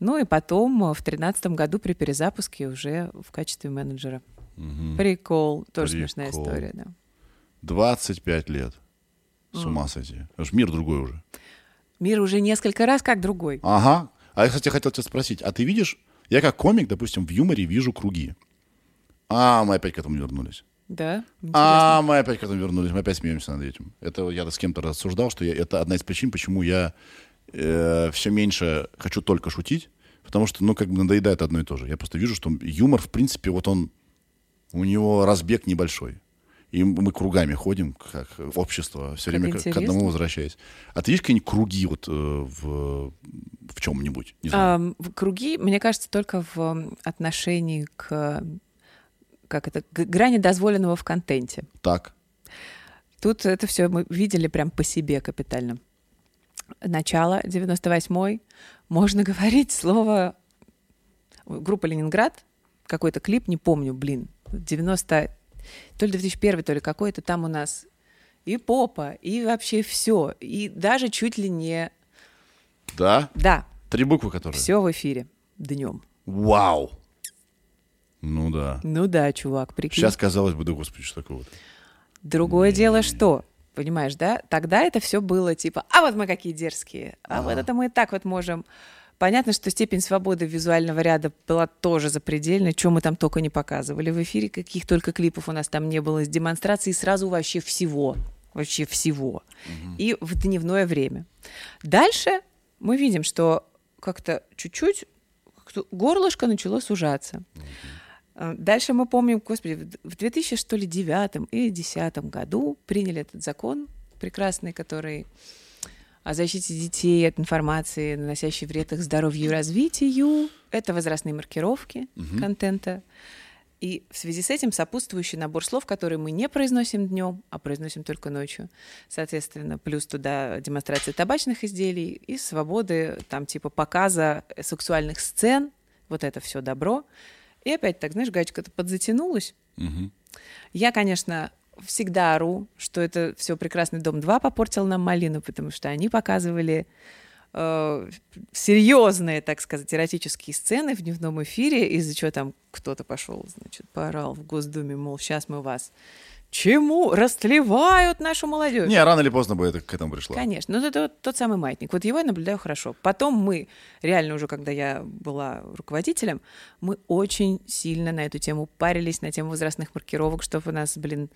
ну и потом э, в тринадцатом году при перезапуске уже в качестве менеджера. Прикол. Тоже смешная Прикол. история, да. 25 лет. С ума сойти. Что мир другой уже. Мир уже несколько раз как другой. Ага. А я, кстати, хотел тебя спросить, а ты видишь, я как комик, допустим, в юморе вижу круги. А, мы опять к этому вернулись. Да? Интересно. А, мы опять к этому вернулись, мы опять смеемся над этим. Это я с кем-то рассуждал, что я- это одна из причин, почему я все меньше хочу только шутить, потому что, ну, как бы надоедает одно и то же. Я просто вижу, что юмор, в принципе, вот он, у него разбег небольшой. И мы кругами ходим, как общество, все время к, к интересно. одному возвращаясь. А ты видишь какие-нибудь круги вот э, в, в чем-нибудь? В круги, мне кажется, только в отношении к как это, к грани дозволенного в контенте. Так. Тут это все мы видели прям по себе капитально. Начало 98-й. Можно говорить слово группа Ленинград, какой-то клип, не помню, блин, 90 то ли 2001, то ли какой-то там у нас и попа, и вообще все, и даже чуть ли не, Да? да, Три буквы, которые? все в эфире днем. Вау! Ну да. Ну да, чувак, прикинь. Сейчас казалось бы, да господи, что такое вот. Другое дело, что, понимаешь, да? Тогда это все было типа, а вот мы какие дерзкие, а вот это мы так вот можем. Понятно, что степень свободы визуального ряда была тоже запредельной, что мы там только не показывали в эфире, каких только клипов у нас там не было, с демонстрацией сразу вообще всего, вообще всего. И в дневное время. Дальше мы видим, что как-то чуть-чуть горлышко начало сужаться. А, Дальше мы помним, господи, в 2000, что ли, девятом или десятом году приняли этот закон прекрасный, который о защите детей от информации, наносящей вред их здоровью и развитию. Это возрастные маркировки контента. И в связи с этим сопутствующий набор слов, которые мы не произносим днем, а произносим только ночью. Соответственно, плюс туда демонстрация табачных изделий и свободы, там типа показа сексуальных сцен, вот это все добро. И опять так, знаешь, гаечка-то подзатянулась. Я, конечно, всегда ору, что это все прекрасный дом 2 попортил нам малину, потому что они показывали э, серьезные, так сказать, эротические сцены в дневном эфире, из-за чего там кто-то пошел, значит, поорал в Госдуме, мол, сейчас мы вас чему растлевают нашу молодежь. Не, рано или поздно бы это к этому пришло. Конечно. Ну, это вот тот самый маятник. Вот его я наблюдаю хорошо. Потом мы, реально уже, когда я была руководителем, мы очень сильно на эту тему парились, на тему возрастных маркировок, чтобы у нас, блин,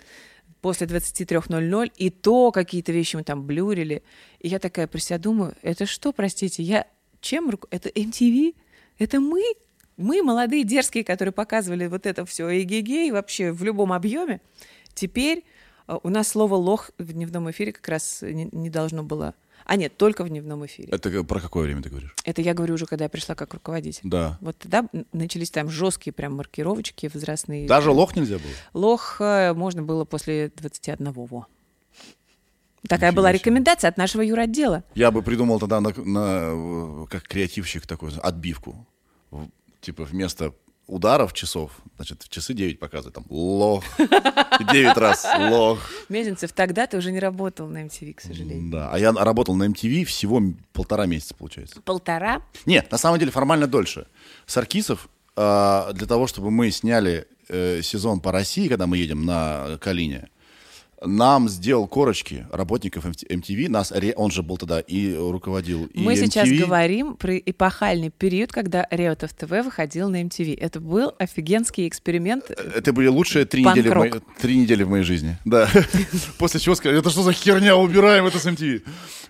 после 23.00, и то какие-то вещи мы там блюрили. И я такая про себя думаю, это что, простите, я чем руку... Это MTV? Это мы? Мы, молодые, дерзкие, которые показывали вот это все эгегей вообще в любом объеме. Теперь э, у нас слово лох в дневном эфире как раз не должно было. А нет, только в дневном эфире. Это про какое время ты говоришь? Это я говорю уже, когда я пришла как руководитель. Да. Вот тогда начались там жесткие прям маркировочки возрастные. Даже лох нельзя было? Лох э, можно было после 21 во. Такая Ничего была себе. рекомендация от нашего юротдела. Я бы придумал тогда на, на, э, как креативщик такой отбивку. Типа вместо ударов часов, значит, часы 9 показывают, там, лох, [LAUGHS] 9 раз, лох. Мезенцев, тогда ты уже не работал на MTV, к сожалению. Да, а я работал на MTV всего полтора месяца, получается. Полтора. Нет, на самом деле формально дольше. Саркисов э, для того, чтобы мы сняли э, сезон по России, когда мы едем на Калине, нам сделал корочки работников MTV, нас, он же был тогда и руководил и Мы сейчас MTV. говорим про эпохальный период, когда Реутов ТВ выходил на MTV. Это был офигенский эксперимент. Это были лучшие три недели, в моей, три недели в моей жизни. Да. [LAUGHS] После чего сказали, это что за херня, убираем это с MTV.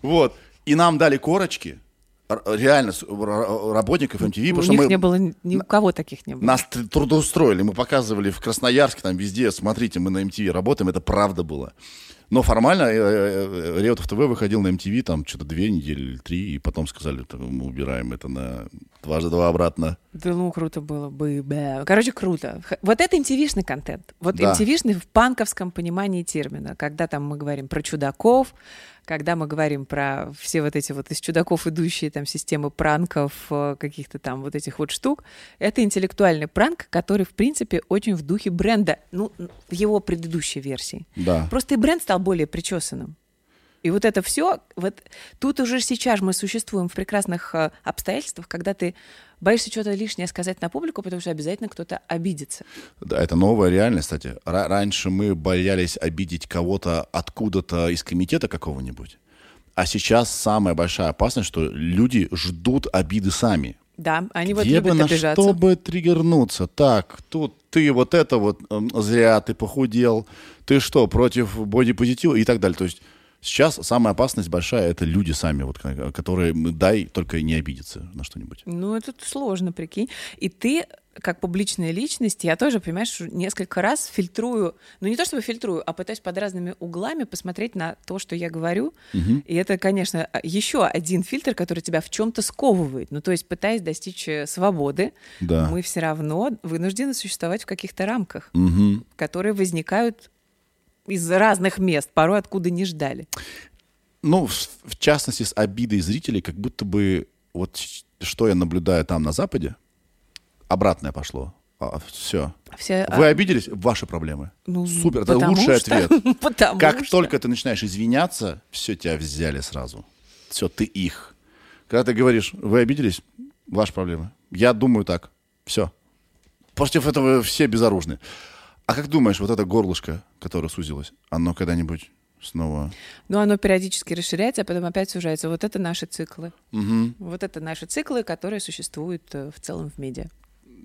Вот. И нам дали корочки, реально, работников MTV, У потому что мы... не было, ни у кого таких не было. Нас тр- трудоустроили, мы показывали в Красноярске, там везде, смотрите, мы на MTV работаем, это правда было. Но формально э, э, Реутов ТВ выходил на MTV там что-то две недели или три, и потом сказали, «Так мы убираем это на дважды два обратно. Да ну, круто было бы. Короче, круто. Вот это MTV-шный контент. Вот Да. MTV-шный в панковском понимании термина. Когда там мы говорим про чудаков, когда мы говорим про все вот эти вот из чудаков идущие там системы пранков, э, каких-то там вот этих вот штук, это интеллектуальный пранк, который, в принципе, очень в духе бренда, ну, в его предыдущей версии. Да. Просто и бренд стал более причесанным. И вот это все, вот тут уже сейчас мы существуем в прекрасных э, обстоятельствах, когда ты боишься что-то лишнее сказать на публику, потому что обязательно кто-то обидится. Да, это новая реальность, кстати. Ра- раньше мы боялись обидеть кого-то откуда-то из комитета какого-нибудь. А сейчас самая большая опасность, что люди ждут обиды сами. Да, они вот Где бы любят на обижаться. что бы триггернуться? Так, тут ты вот это вот зря, ты похудел, ты что, против бодипозитива и так далее. То есть сейчас самая опасность большая — это люди сами, вот, ко- которые дай только не обидеться на что-нибудь. Ну, это сложно, прикинь. И ты, как публичная личность, я тоже, понимаешь, несколько раз фильтрую, ну не то чтобы фильтрую, а пытаюсь под разными углами посмотреть на то, что я говорю. И это, конечно, еще один фильтр, который тебя в чем-то сковывает. Ну, то есть, пытаясь достичь э, свободы, Да. мы все равно вынуждены существовать в каких-то рамках, Мгм. которые возникают из разных мест, порой откуда не ждали. Ну, в, в частности, с обидой зрителей, как будто бы вот что я наблюдаю там на Западе, обратное пошло. все. Все, Вы а, обиделись? Ваши проблемы. ну, Супер, это лучший что- ответ. [LAUGHS] потому Как что- только ты начинаешь извиняться, все, тебя взяли сразу. Все, ты их. Когда ты говоришь, вы обиделись, ваши проблемы. Я думаю так. Все. Против этого все безоружны. А как думаешь, вот это горлышко, которое сузилось, оно когда-нибудь снова... Но оно периодически расширяется, а потом опять сужается. Вот это наши циклы. Мгм. Вот это наши циклы, которые существуют э, в целом в медиа.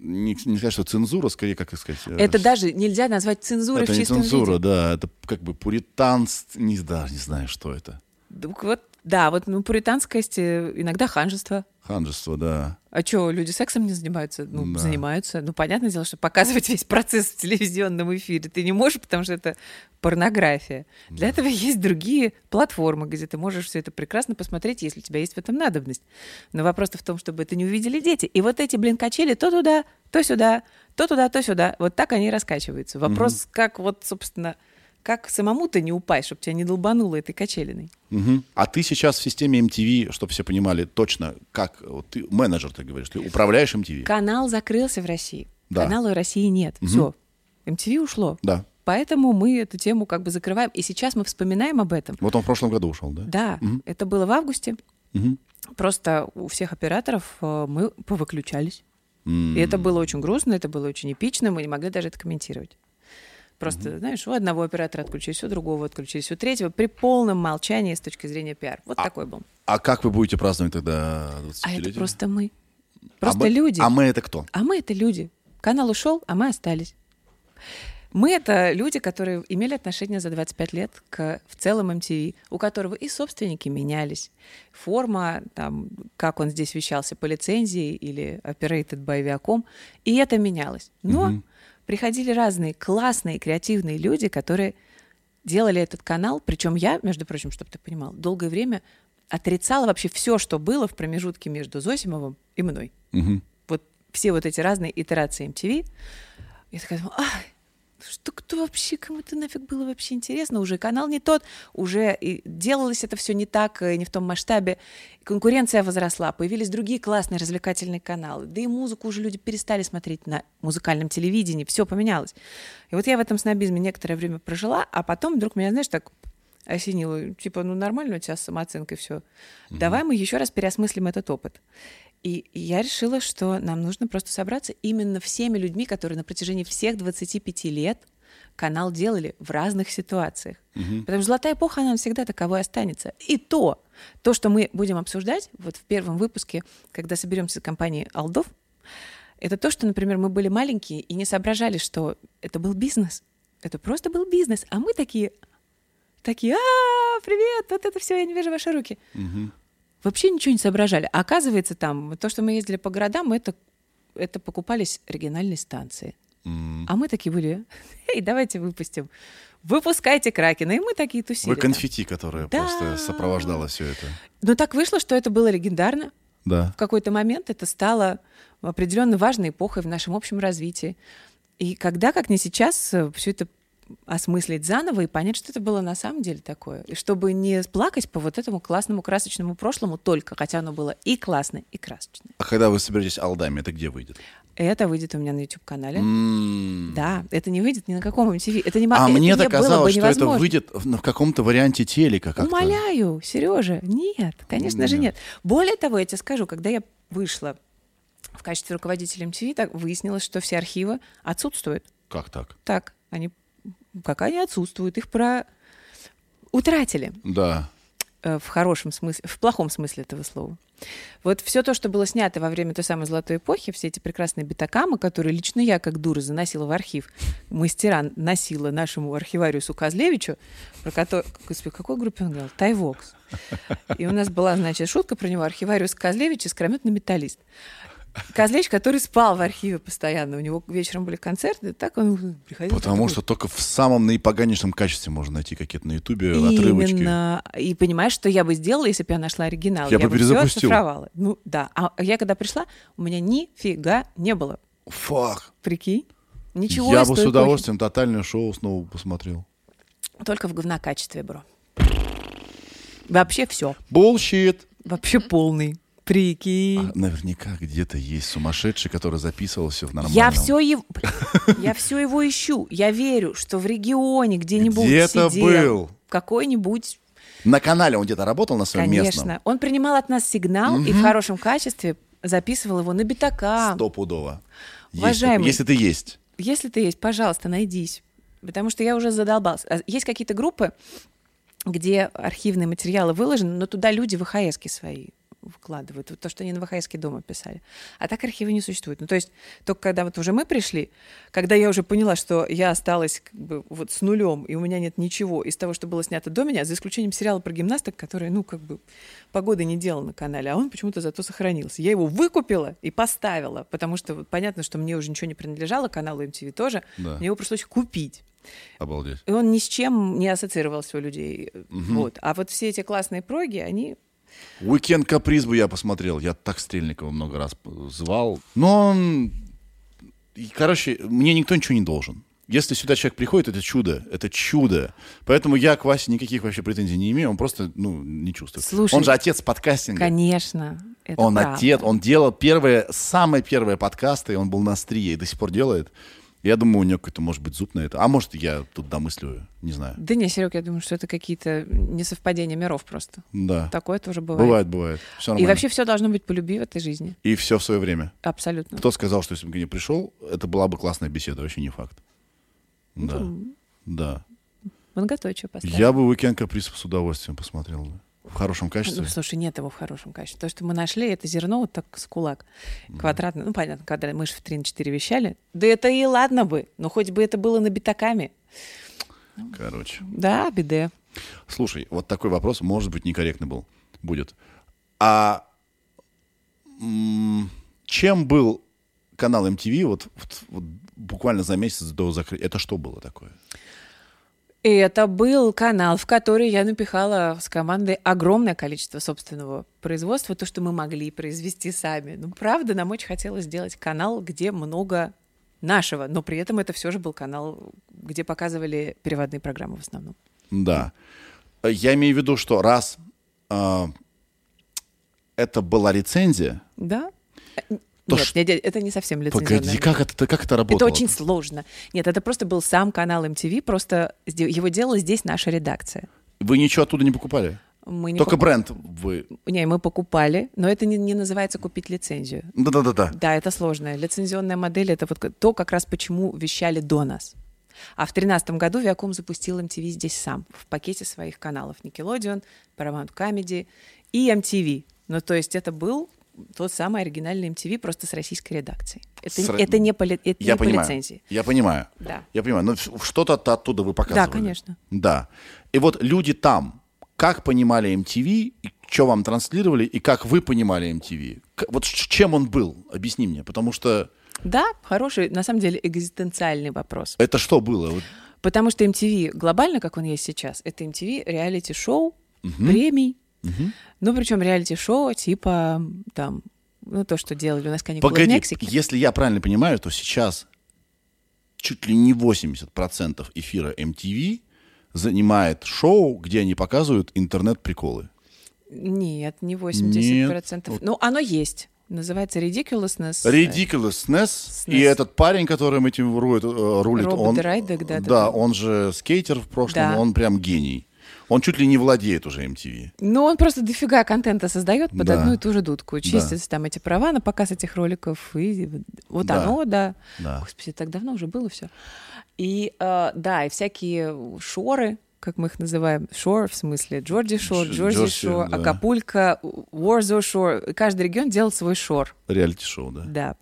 Не, не сказать, что цензура, скорее, как сказать... э, Это даже нельзя назвать цензурой это в не чистом цензура, виде. да. Это как бы пуританство, не, да, не знаю, что это. Вот, да, вот ну, пуританскость, э, иногда ханжество. Ханжество, да. А что, люди сексом не занимаются? Ну, Да. занимаются. Ну, понятное дело, что показывать весь процесс в телевизионном эфире ты не можешь, потому что это порнография. Для этого есть другие платформы, где ты можешь все это прекрасно посмотреть, если у тебя есть в этом надобность. Но вопрос в том, чтобы это не увидели дети. И вот эти, блин, качели то туда, то сюда, то туда, то сюда. Вот так они раскачиваются. Вопрос, как вот, собственно, как самому-то не упасть, чтобы тебя не долбануло этой качелиной. Мгм. А ты сейчас в системе MTV, чтобы все понимали точно, как вот ты менеджер, ты говоришь, ты управляешь MTV. Канал закрылся в России. Да. Канала в России нет. Все. MTV ушло. Да. Поэтому мы эту тему как бы закрываем. И сейчас мы вспоминаем об этом. Вот он в прошлом году ушел, да? Да, это было в августе. Мгм. Просто у всех операторов э, мы повыключались. М. И это было очень грустно, это было очень эпично, мы не могли даже это комментировать. Просто, знаешь, у одного оператора отключились, у другого отключились, у третьего при полном молчании с точки зрения пиар. Вот такой был. А как вы будете праздновать тогда 20 А это просто мы. Просто а мы, люди. А мы это кто? А мы это люди. Канал ушел, а мы остались. Мы это люди, которые имели отношение за 25 лет к в целом MTV, у которого и собственники менялись. Форма, там, как он здесь вещался по лицензии или operated by Viacom, и это менялось. Но приходили разные классные, креативные люди, которые делали этот канал. Причем я, между прочим, чтобы ты понимал, долгое время отрицала вообще все, что было в промежутке между Зосимовым и мной Мгм. вот все вот эти разные итерации MTV, я такая думала, ай, что кто вообще, кому это нафиг было вообще интересно? Уже канал не тот, уже делалось это все не так, э, не в том масштабе. Конкуренция возросла, появились другие классные развлекательные каналы. Да и музыку уже люди перестали смотреть на музыкальном телевидении, все поменялось. И вот я в этом снобизме некоторое время прожила, а потом вдруг меня, знаешь, так осенило, типа, ну нормально у тебя с самооценкой все. Давай мы еще раз переосмыслим этот опыт. И я решила, что нам нужно просто собраться именно всеми людьми, которые на протяжении всех 25 лет канал делали в разных ситуациях. Потому что золотая эпоха, она всегда таковой останется. И то, то, что мы будем обсуждать вот в первом выпуске, когда соберемся с компанией Алдов, это то, что, например, мы были маленькие и не соображали, что это был бизнес. Это просто был бизнес. А мы такие, такие, а, привет, вот это все, я не вижу ваши руки. Вообще ничего не соображали. А оказывается, там, то, что мы ездили по городам, это, это покупались региональные станции. А мы такие были, эй, давайте выпустим. Выпускайте Кракена. И мы такие тусили. Вы конфетти, которое Да. просто сопровождало все это. Но так вышло, что это было легендарно. Да. В какой-то момент это стало определенно важной эпохой в нашем общем развитии. И когда, как не сейчас, все это осмыслить заново и понять, что это было на самом деле такое. И чтобы не плакать по вот этому классному красочному прошлому только, хотя оно было и классное, и красочное. А когда вы соберетесь алдами, это где выйдет? Это выйдет у меня на YouTube-канале. М. Да, это не выйдет ни на каком MTV. Это не А это мне-то не было бы казалось, что это выйдет в, в каком-то варианте телека как-то. Умоляю, Сережа, нет, конечно же Нет. нет. Более того, я тебе скажу, когда я вышла в качестве руководителя MTV, так выяснилось, что все архивы отсутствуют. Как так? Так, они пока они отсутствуют, их про утратили Да. э, в хорошем смысле, в плохом смысле этого слова. Вот все то, что было снято во время той самой золотой эпохи, все эти прекрасные битакамы, которые лично я, как дура, заносила в архив, мастера носила нашему архивариусу Козлевичу, про который, господи, какой группе он играл? Тайвокс. И у нас была, значит, шутка про него, архивариус Козлевич искрометный металлист. Козлевич, который спал в архиве постоянно, у него вечером были концерты, так он приходил. Потому что только в самом наипоганнейшем качестве можно найти какие-то на Ютубе отрывочки. Именно. И понимаешь, что я бы сделала, если бы я нашла оригинал? Я бы всё перезапустил. оцифровала. Ну да. А я когда пришла, у меня нифига не было. Фак. Прикинь. Ничего Я бы с удовольствием тотальное шоу снова посмотрел. Только в говнокачестве, бро. Вообще все. Bullshit. Вообще полный. Прикинь. А наверняка где-то есть сумасшедший, который записывал все в нормальном. Я все его, я все его ищу. Я верю, что в регионе где-нибудь Где-то сидел был. какой-нибудь На канале он где-то работал на своем Конечно. местном? Он принимал от нас сигнал и в хорошем качестве записывал его на битака. Стопудово. Уважаемый. Если ты есть. Если ты есть, пожалуйста, найдись. Потому что я уже задолбался. А Есть какие-то группы, где архивные материалы выложены, но туда люди ВХСки свои вкладывают. Вот то, что они на ВХСке дома писали. А так архивы не существует. Ну, то есть только когда вот уже мы пришли, когда я уже поняла, что я осталась как бы вот с нулем, и у меня нет ничего из того, что было снято до меня, за исключением сериала про гимнасток, который, ну, как бы погоды не делал на канале, а он почему-то зато сохранился. Я его выкупила и поставила, потому что вот понятно, что мне уже ничего не принадлежало, каналу MTV тоже. Да. Мне его пришлось купить. Обалдеть. И он ни с чем не ассоциировался у людей. Вот. А вот все эти классные проги, они... Уикенд каприз бы я посмотрел. Я так Стрельникова много раз звал. Но он... и, Короче, мне никто ничего не должен. Если сюда человек приходит, это чудо. Это чудо. Поэтому я к Васе никаких вообще претензий не имею. Он просто, ну, не чувствует. Слушай, он же отец подкастинга. Конечно. Это он правда. отец, он делал первые, самые первые подкасты, он был на острие и до сих пор делает. Я думаю, у него какой-то, может быть, зуб на это. А может, я тут домысливаю, не знаю. Да не, Серег, я думаю, что это какие-то несовпадения миров просто. Да. Такое тоже бывает. Бывает, бывает. Все И нормально. вообще все должно быть по любви в этой жизни. И все в свое время. Абсолютно. Кто сказал, что если бы не пришел, это была бы классная беседа, вообще не факт. Да. Да. Многоточие поставь. Я бы уикенд каприз с удовольствием посмотрел бы. В хорошем качестве. Ну, слушай, нет его в хорошем качестве. То, что мы нашли, это зерно вот так с кулак. Квадратное. Ну, понятно, когда мы же в 3 на 4 вещали. Да это и ладно бы. Но хоть бы это было на битаками. Короче. Да, беде. Слушай, вот такой вопрос, может быть, некорректный был. Будет. А чем был канал MTV вот, вот- вот буквально за месяц до закрытия? Это что было такое? И это был канал, в который я напихала с командой огромное количество собственного производства, то, что мы могли произвести сами. Ну, правда, нам очень хотелось сделать канал, где много нашего, но при этом это все же был канал, где показывали переводные программы в основном. Да. Я имею в виду, что раз а, это была рецензия, Да? То Нет, ш- нет, это не совсем лицензионное. погоди, как это, как это Это работало? очень сложно. Нет, это просто был сам канал MTV, просто его делала здесь наша редакция. Вы ничего оттуда не покупали? Мы не Только покуп- бренд вы... Не, мы покупали, но это не, не называется купить лицензию. Да-да-да-да. Да, это сложная. Лицензионная модель — это вот то, как раз почему вещали до нас. А в тринадцатом году Viacom запустил MTV здесь сам, в пакете своих каналов Nickelodeon, Paramount Comedy и MTV. Ну, то есть это был тот самый оригинальный MTV, просто с российской редакцией. Это, С это не по, это Я не по понимаю. лицензии. Я понимаю. Да. Я понимаю. Но в- что-то оттуда вы показывали. Да, конечно. Да. И вот люди там, как понимали MTV, что вам транслировали, и как вы понимали MTV? вот чем он был? Объясни мне, потому что Да, хороший, на самом деле, экзистенциальный вопрос. это что было? Потому что MTV глобально, как он есть сейчас, это MTV реалити-шоу, премий. Ну, причем реалити-шоу типа там, ну, то, что делали у нас каникулы в Погоди, Мексике. если я правильно понимаю, то сейчас чуть ли не 80% эфира MTV занимает шоу, где они показывают интернет-приколы. Нет, не 80%. Нет. Ну, оно есть. Называется Ridiculousness. Ridiculousness. И этот парень, которым этим рулит, э, рулит Роберт он, Райдек, да, да, да. он же скейтер в прошлом, Да. он прям гений. Он чуть ли не владеет уже MTV. Ну, он просто дофига контента создает под Да. одну и ту же дудку. Чистятся там эти права на показ этих роликов. И вот Да. оно, да. Да. Господи, так давно уже было все. И э, да, и всякие шоры, как мы их называем, шор в смысле Джорджи Шор, Дж- Джорджи Шор, да. Акапулько, Уорзо Шор. Каждый регион делал свой шор. Реалити-шоу, да. Да.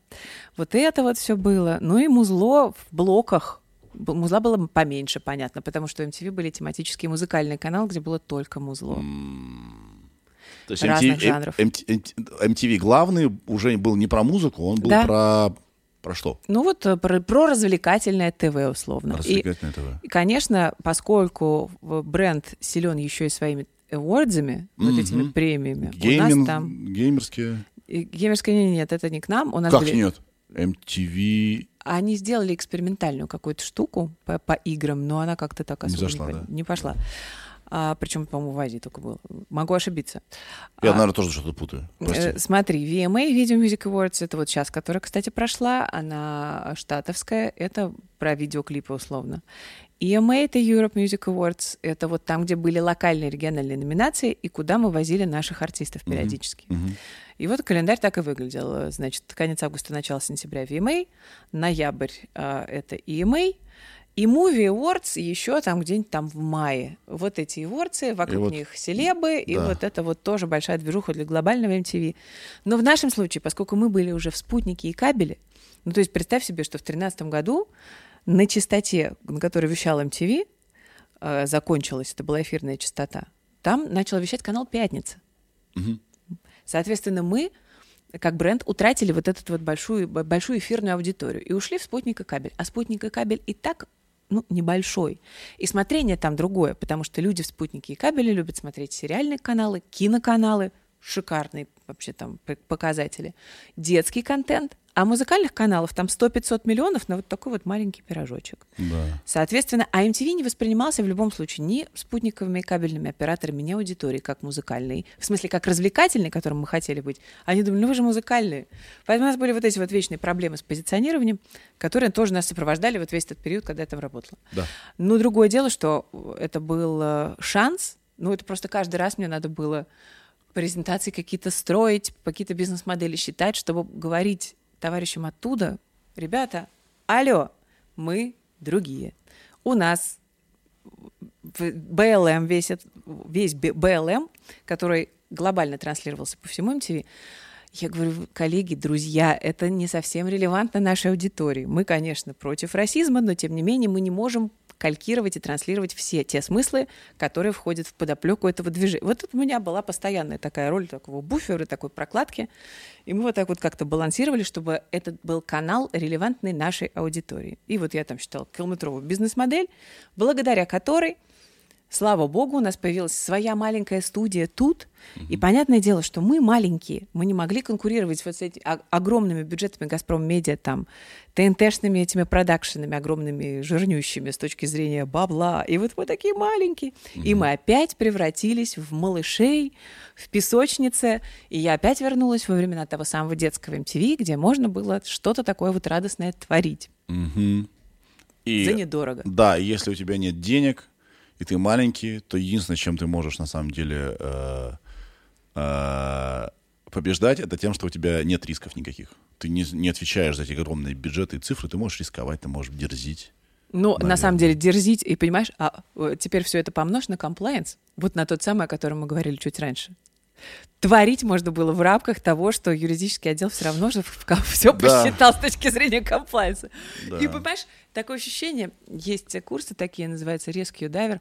Вот это вот все было. Ну и музло в блоках. Музла было поменьше, понятно, потому что MTV были тематический музыкальный канал, где было только музло. То есть Разных MTV, жанров. MTV, главный уже был не про музыку, он был Да. про... Про что? Ну вот э, про, про развлекательное ТВ условно. И, Развлекательное ТВ. и, конечно, поскольку в- бренд силен еще и своими эвордзами, вот Мгм. этими премиями, у Гейминг, нас там... геймерские. и Геймерская не- нет, это не к нам. У нас Как были- нет? MTV... Они сделали экспериментальную какую-то штуку по, по играм, но она как-то так Не особо зашла, по- да? не пошла. А, причем, по-моему, в Азии только было. Могу ошибиться. Я, А, наверное, тоже что-то путаю. Прости. Э, Смотри, VMA Video Music Awards, это вот сейчас, которая, кстати, прошла, она штатовская, это про видеоклипы условно. EMA — это Europe Music Awards, это вот там, где были локальные региональные номинации, и куда мы возили наших артистов периодически. Мгм. И вот календарь так и выглядел. Значит, конец августа, начало сентября VMA, ноябрь а, это EMA, и Movie Awards еще там где-нибудь там в мае. Вот эти awards, вокруг вот- них селебы, и да. вот это вот тоже большая движуха для глобального MTV. Но в нашем случае, поскольку мы были уже в спутнике и кабеле, ну то есть представь себе, что в 2013 году на частоте, на которой вещал MTV, э, закончилась, это была эфирная частота, там начал вещать канал «Пятница». Мгм. Соответственно, мы, как бренд, утратили вот эту вот большую, большую эфирную аудиторию и ушли в спутник и кабель. А спутник и кабель и так ну, небольшой. И смотрение там другое, потому что люди в спутнике и кабеле любят смотреть сериальные каналы, киноканалы, шикарные вообще там показатели, детский контент, а музыкальных каналов там 100-500 миллионов на вот такой вот маленький пирожочек. Да. Соответственно, а MTV не воспринимался в любом случае ни спутниковыми кабельными операторами, ни аудиторией как музыкальный. В смысле, как развлекательный, которым мы хотели быть. Они думали, ну вы же музыкальные. Поэтому у нас были вот эти вот вечные проблемы с позиционированием, которые тоже нас сопровождали вот весь этот период, когда я там работала. Да. Но другое дело, что это был э, шанс, ну это просто каждый раз мне надо было презентации какие-то строить, какие-то бизнес-модели считать, чтобы говорить товарищам оттуда, ребята, алло, мы другие. У нас БЛМ, весь, весь БЛМ, который глобально транслировался по всему MTV, я говорю, коллеги, друзья, это не совсем релевантно нашей аудитории. Мы, конечно, против расизма, но тем не менее мы не можем калькировать и транслировать все те смыслы, которые входят в подоплеку этого движения. Вот тут у меня была постоянная такая роль такого буфера, такой прокладки, и мы вот так вот как-то балансировали, чтобы этот был канал релевантный нашей аудитории. И вот я там считала километровую бизнес-модель, благодаря которой Слава богу, у нас появилась своя маленькая студия тут. И понятное дело, что мы маленькие, мы не могли конкурировать вот с этими о- огромными бюджетами «Газпром Медиа», там, ТНТшными этими продакшенами, огромными, жирнющими с точки зрения бабла. И вот мы такие маленькие. И мы опять превратились в малышей, в песочнице. И я опять вернулась во времена того самого детского MTV, где можно было что-то такое вот радостное творить Мгм. И, за недорого. Да, если у тебя нет денег, и ты маленький, то единственное, чем ты можешь на самом деле э, э, побеждать, это тем, что у тебя нет рисков никаких. Ты не, не отвечаешь за эти огромные бюджеты и цифры, ты можешь рисковать, ты можешь дерзить. Ну, Наверное. на самом деле, дерзить, и понимаешь, а э, теперь все это помножь на комплайенс. Вот на тот самый, о котором мы говорили чуть раньше. Творить можно было в рамках того, что юридический отдел все равно же все Да. посчитал с точки зрения комплайенса. Да. И понимаешь, такое ощущение, есть курсы такие, называются Rescue Diver,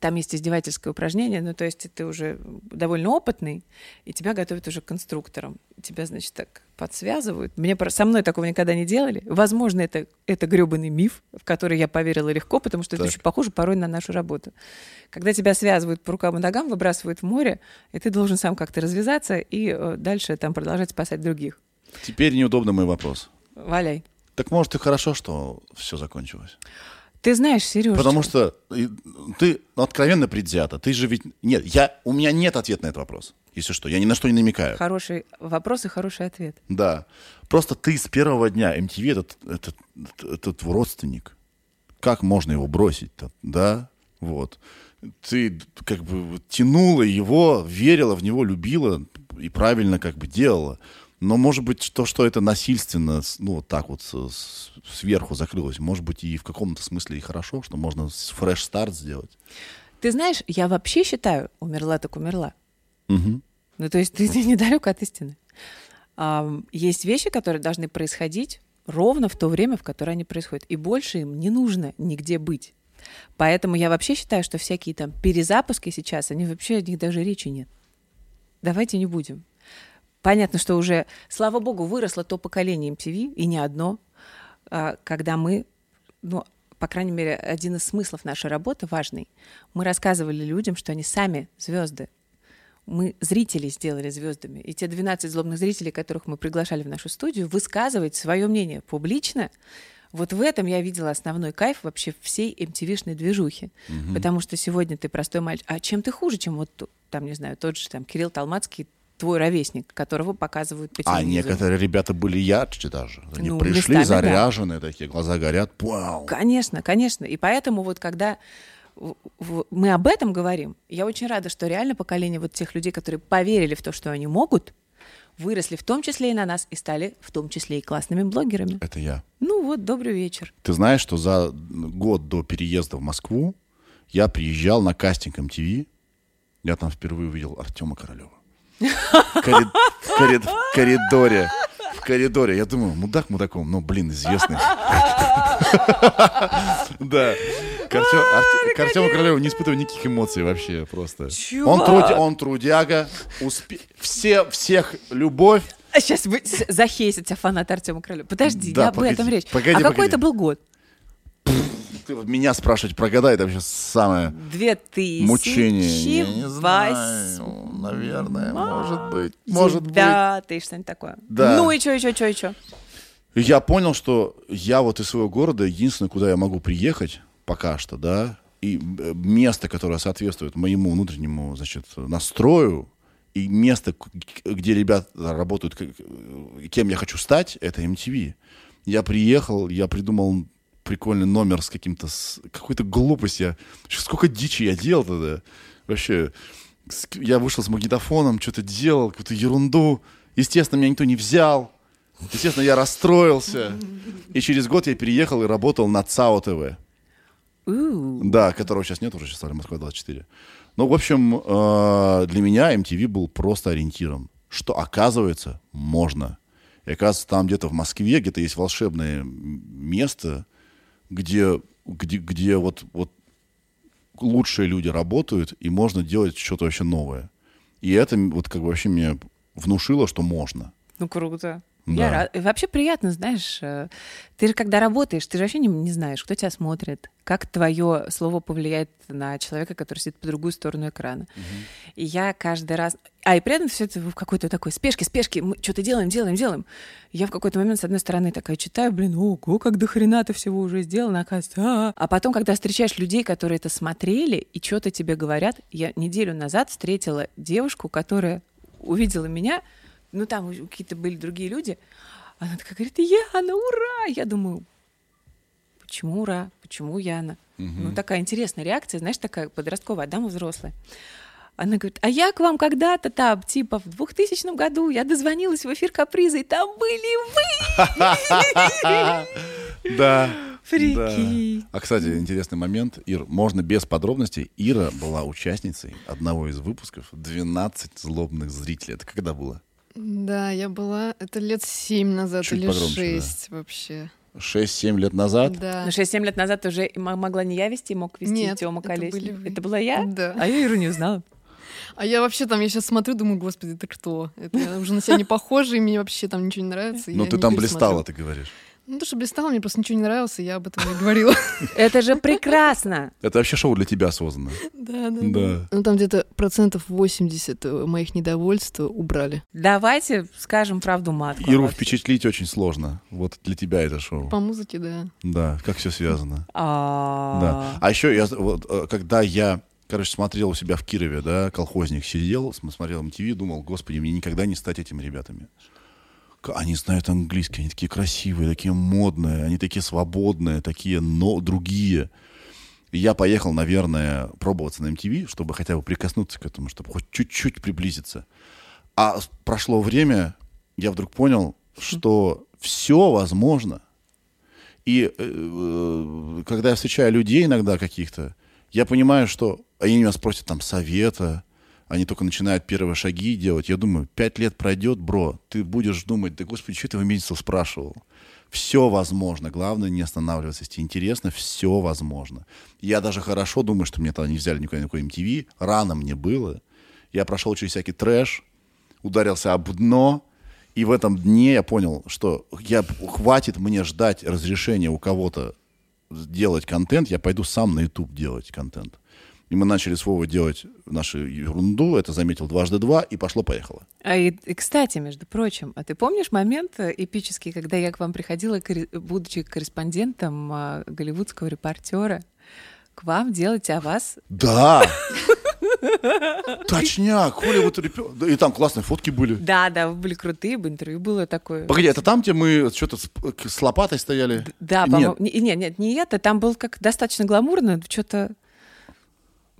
там есть издевательское упражнение, ну, то есть ты уже довольно опытный, и тебя готовят уже конструктором. Тебя, значит, так подсвязывают. Мне со мной такого никогда не делали. Возможно, это, это гребаный миф, в который я поверила легко, потому что Так. это очень похоже порой на нашу работу. Когда тебя связывают по рукам и ногам, выбрасывают в море, и ты должен сам как-то развязаться и э, дальше там продолжать спасать других. Теперь неудобный мой вопрос. Валяй. Так может и хорошо, что все закончилось. Ты знаешь, Сереж, Потому что ты откровенно предвзята. Ты же ведь... Нет, я, у меня нет ответа на этот вопрос. Если что, я ни на что не намекаю. хороший вопрос и хороший ответ. Да. Просто ты с первого дня MTV этот, этот, этот родственник. Как можно его бросить-то, да? Вот. Ты как бы тянула его, верила в него, любила и правильно как бы делала. Но, может быть, то, что это насильственно, ну, вот так вот с- сверху закрылось, может быть, и в каком-то смысле и хорошо, что можно фреш-старт сделать. Ты знаешь, я вообще считаю, умерла так умерла. Мгм. Ну, то есть [LAUGHS] ты, ты недалек от истины. Ам, есть вещи, которые должны происходить ровно в то время, в которое они происходят. И больше им не нужно нигде быть. Поэтому я вообще считаю, что всякие там перезапуски сейчас, они вообще о них даже речи нет. Давайте не будем. Понятно, что уже, слава богу, выросло то поколение MTV, и не одно, а, когда мы, ну, по крайней мере, один из смыслов нашей работы важный. Мы рассказывали людям, что они сами звезды. Мы зрителей сделали звездами. И те 12 злобных зрителей, которых мы приглашали в нашу студию, высказывать свое мнение публично, вот в этом я видела основной кайф вообще всей MTV-шной движухи. Потому что сегодня ты простой мальчик. А чем ты хуже, чем вот там, не знаю, тот же там Кирилл Талмацкий, твой ровесник, которого показывают по А телевизору. некоторые ребята были ярче даже. Они Ну, пришли местами, да. заряженные такие, глаза горят. Вау. Конечно, конечно. И поэтому вот когда мы об этом говорим, я очень рада, что реально поколение вот тех людей, которые поверили в то, что они могут, выросли в том числе и на нас, и стали в том числе и классными блогерами. Это я. Ну вот, добрый вечер. Ты знаешь, что за год до переезда в Москву я приезжал на кастинг MTV. Я там впервые увидел Артема Королева. В, корид- в корид- в коридоре. В коридоре. Я думаю, мудак мудаком, но, блин, известный. Да. К Артему Королеву не испытываю никаких эмоций вообще просто. Он, трудяга. Все, всех любовь. А сейчас вы с- захейсят тебя фанат Артема Королева. Подожди, Да, не об погоди, этом речь. погоди, а какой это был год? Ты вот меня спрашивать про года, это вообще самое... 2000 Мучение. Я не знаю. Наверное, может быть. Может быть. Девятый, что-нибудь такое. Да. Ну и что, и что, и что, и что? Я понял, что я вот из своего города единственное, куда я могу приехать пока что, да, и э, место, которое соответствует моему внутреннему, значит, настрою, и место, где ребята работают, кем я хочу стать, это MTV. Я приехал, я придумал прикольный номер с каким-то, с какой-то глупостью. Я- Сколько дичи я делал тогда. Вообще, я вышел с магнитофоном, что-то делал, какую-то ерунду. Естественно, меня никто не взял. Естественно, я расстроился. И через год я переехал и работал на ЦАО ТВ. Да, которого сейчас нет, уже сейчас стали Москва 24. Ну, в общем, э, для меня MTV был просто ориентиром, что, оказывается, можно. И, оказывается, там где-то в Москве, где-то есть волшебное место, где, где, где вот, вот лучшие люди работают, и можно делать что-то вообще новое. И это вот как бы вообще мне внушило, что можно. Ну, круто. Да. Я рад- и Вообще приятно, знаешь, э, ты же когда работаешь, ты же вообще не, не знаешь, кто тебя смотрит, как твое слово повлияет на человека, который сидит по другую сторону экрана. И я каждый раз... А, и при этом все это в какой-то такой спешке, спешке, мы что-то делаем, делаем, делаем. Я в какой-то момент, с одной стороны, такая читаю, блин, ого, как до хрена-то всего уже сделано, оказывается. А, а потом, когда встречаешь людей, которые это смотрели и что-то тебе говорят, я неделю назад встретила девушку, которая увидела меня, ну, там какие-то были другие люди. Она такая говорит, Яна, ура! Я думаю, почему ура? Почему Яна? Ну, такая интересная реакция, знаешь, такая подростковая, а дама взрослая. Она говорит, а я к вам когда-то там, типа, в 2000 году я дозвонилась в эфир Каприза, и там были вы! [LAUGHS] Да. Прикинь. А, кстати, интересный момент. Ир, можно без подробностей. Ира была участницей одного из выпусков «12 злобных зрителей». Это когда было? Да, я была, это лет семь назад Чуть или погромче, да. шесть вообще. 6-7 лет назад. Да. Ну, 6-7 лет назад уже могла не я вести, мог вести Нет, Тёма это Колесник. были вы. Это была я? Да. А я Иру не узнала. А я вообще там, я сейчас смотрю, думаю, господи, ты кто? Это я уже на себя не похожа, и мне вообще там ничего не нравится. Ну, ты там блистала, ты говоришь. Ну, то, что блистала, мне просто ничего не нравилось, и я об этом и говорила. [LAUGHS] Это же прекрасно. Это вообще шоу для тебя создано. Да, да, Да. Ну, там где-то процентов 80 моих недовольств убрали. Давайте скажем правду матку. Иру вообще. впечатлить очень сложно. Вот для тебя это шоу. По музыке, да. Да, как все связано. А, Да. А еще я, вот, э, когда я, короче, смотрел у себя в Кирове, да, колхозник сидел, см- смотрел МТВ, думал, господи, мне никогда не стать этими ребятами. Они знают английский, они такие красивые, такие модные, они такие свободные, такие, но другие. И я поехал, наверное, пробоваться на МТВ, чтобы хотя бы прикоснуться к этому, чтобы хоть чуть-чуть приблизиться. А прошло время, я вдруг понял, что все возможно. И э, э, когда я встречаю людей иногда каких-то, я понимаю, что они меня спросят там совета, они только начинают первые шаги делать. Я думаю, пять лет пройдет, бро, ты будешь думать, да господи, что ты в месяцев спрашивал? Все возможно. Главное не останавливаться. Если интересно, все возможно. Я даже хорошо думаю, что меня тогда не взяли никуда на какой MTV. Рано мне было. Я прошел через всякий трэш, ударился об дно, и в этом дне я понял, что я, хватит мне ждать разрешения у кого-то делать контент, я пойду сам на YouTube делать контент. И мы начали с Вовой делать нашу ерунду, это заметил дважды два, и пошло-поехало. А и, и, кстати, между прочим, а ты помнишь момент э, эпический, когда я к вам приходила, будучи корреспондентом а, голливудского репортера, к вам делать о вас? Да! Точняк! Коля вот И там классные фотки были. Да, да, вы были крутые, интервью было такое. Погоди, это там, где мы что-то с, с лопатой стояли? Да, Нет. по-моему. Не- Нет, нет, не это. Там был как достаточно гламурно, что-то.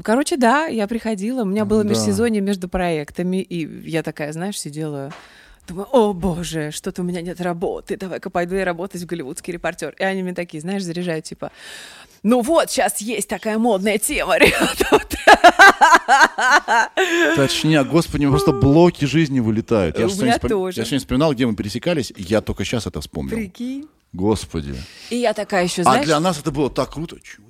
Короче, да, я приходила, у меня было Да. межсезонье между проектами, и я такая, знаешь, сидела, думаю, о боже, что-то у меня нет работы, давай-ка пойду я работать в голливудский репортер. И они мне такие, знаешь, заряжают, типа, ну вот, сейчас есть такая модная тема, [LAUGHS] ребята. Точняк, господи, просто блоки жизни вылетают. Я У меня вспом- тоже. Я сегодня вспоминал, где мы пересекались, я только сейчас это вспомнил. Прикинь. Господи. И я такая еще, А знаешь, для нас это было так круто. Берет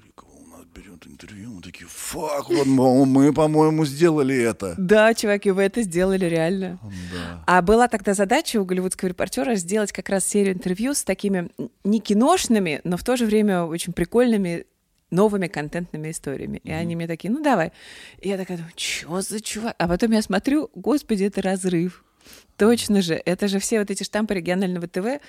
интервью, мы такие, фак, вот мы, по-моему, сделали это. да, чуваки, вы это сделали реально. Да. А была тогда задача у голливудского репортера сделать как раз серию интервью с такими не киношными, но в то же время очень прикольными новыми контентными историями. И они мне такие, ну давай. И я такая думаю, что за чувак? А потом я смотрю, господи, это разрыв. Точно же, это же все вот эти штампы регионального ТВ.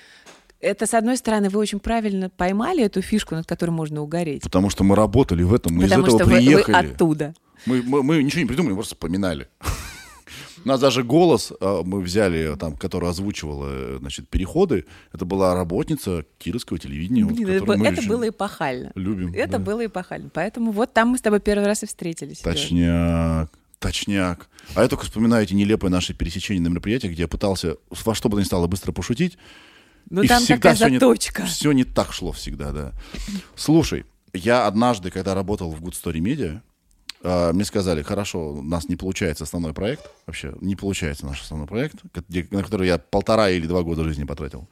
Это, с одной стороны, вы очень правильно поймали эту фишку, над которой можно угореть. Потому что мы работали в этом, мы потому из этого что вы- вы, приехали. оттуда. Мы, мы- мы ничего не придумали, мы просто вспоминали. У нас даже голос э, мы взяли, там, которая озвучивала э, значит, переходы. Это была работница кировского телевидения. вот, Блин, это, которую было- это было эпохально. Любим. Это да. было эпохально. Поэтому вот там мы с тобой первый раз и встретились. Точняк. Точняк. А я только вспоминаю эти нелепые наши пересечения на мероприятиях, где я пытался во что бы то ни стало быстро пошутить. Ну и там всегда такая всё не- заточка. Все не так шло всегда, да. Слушай, я однажды, когда работал в Good Story Media, а, мне сказали, хорошо, у нас не получается основной проект, вообще не получается наш основной проект, где- на который я полтора или два года жизни потратил.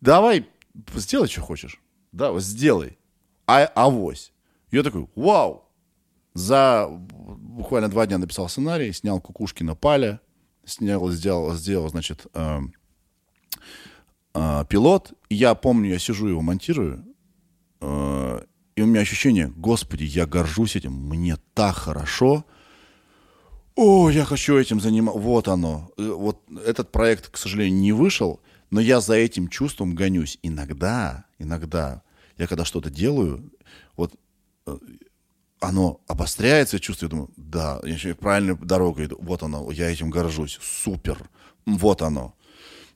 Давай, сделай, что хочешь. Да, сделай. А, авось. Я такой, вау. За буквально два дня написал сценарий, снял Кукушкина Паля, снял, сделал, сделал, значит, эм, э, пилот. Я помню, я сижу его монтирую, э, и у меня ощущение, господи, я горжусь этим, мне так хорошо. О, я хочу этим заниматься. Вот оно. Э, Вот этот проект, к сожалению, не вышел, но я за этим чувством гонюсь. Иногда, иногда, я когда что-то делаю, вот э, оно обостряется, я чувствую, думаю, да, я правильной дорогой иду. Вот оно, я этим горжусь. Супер. Вот оно.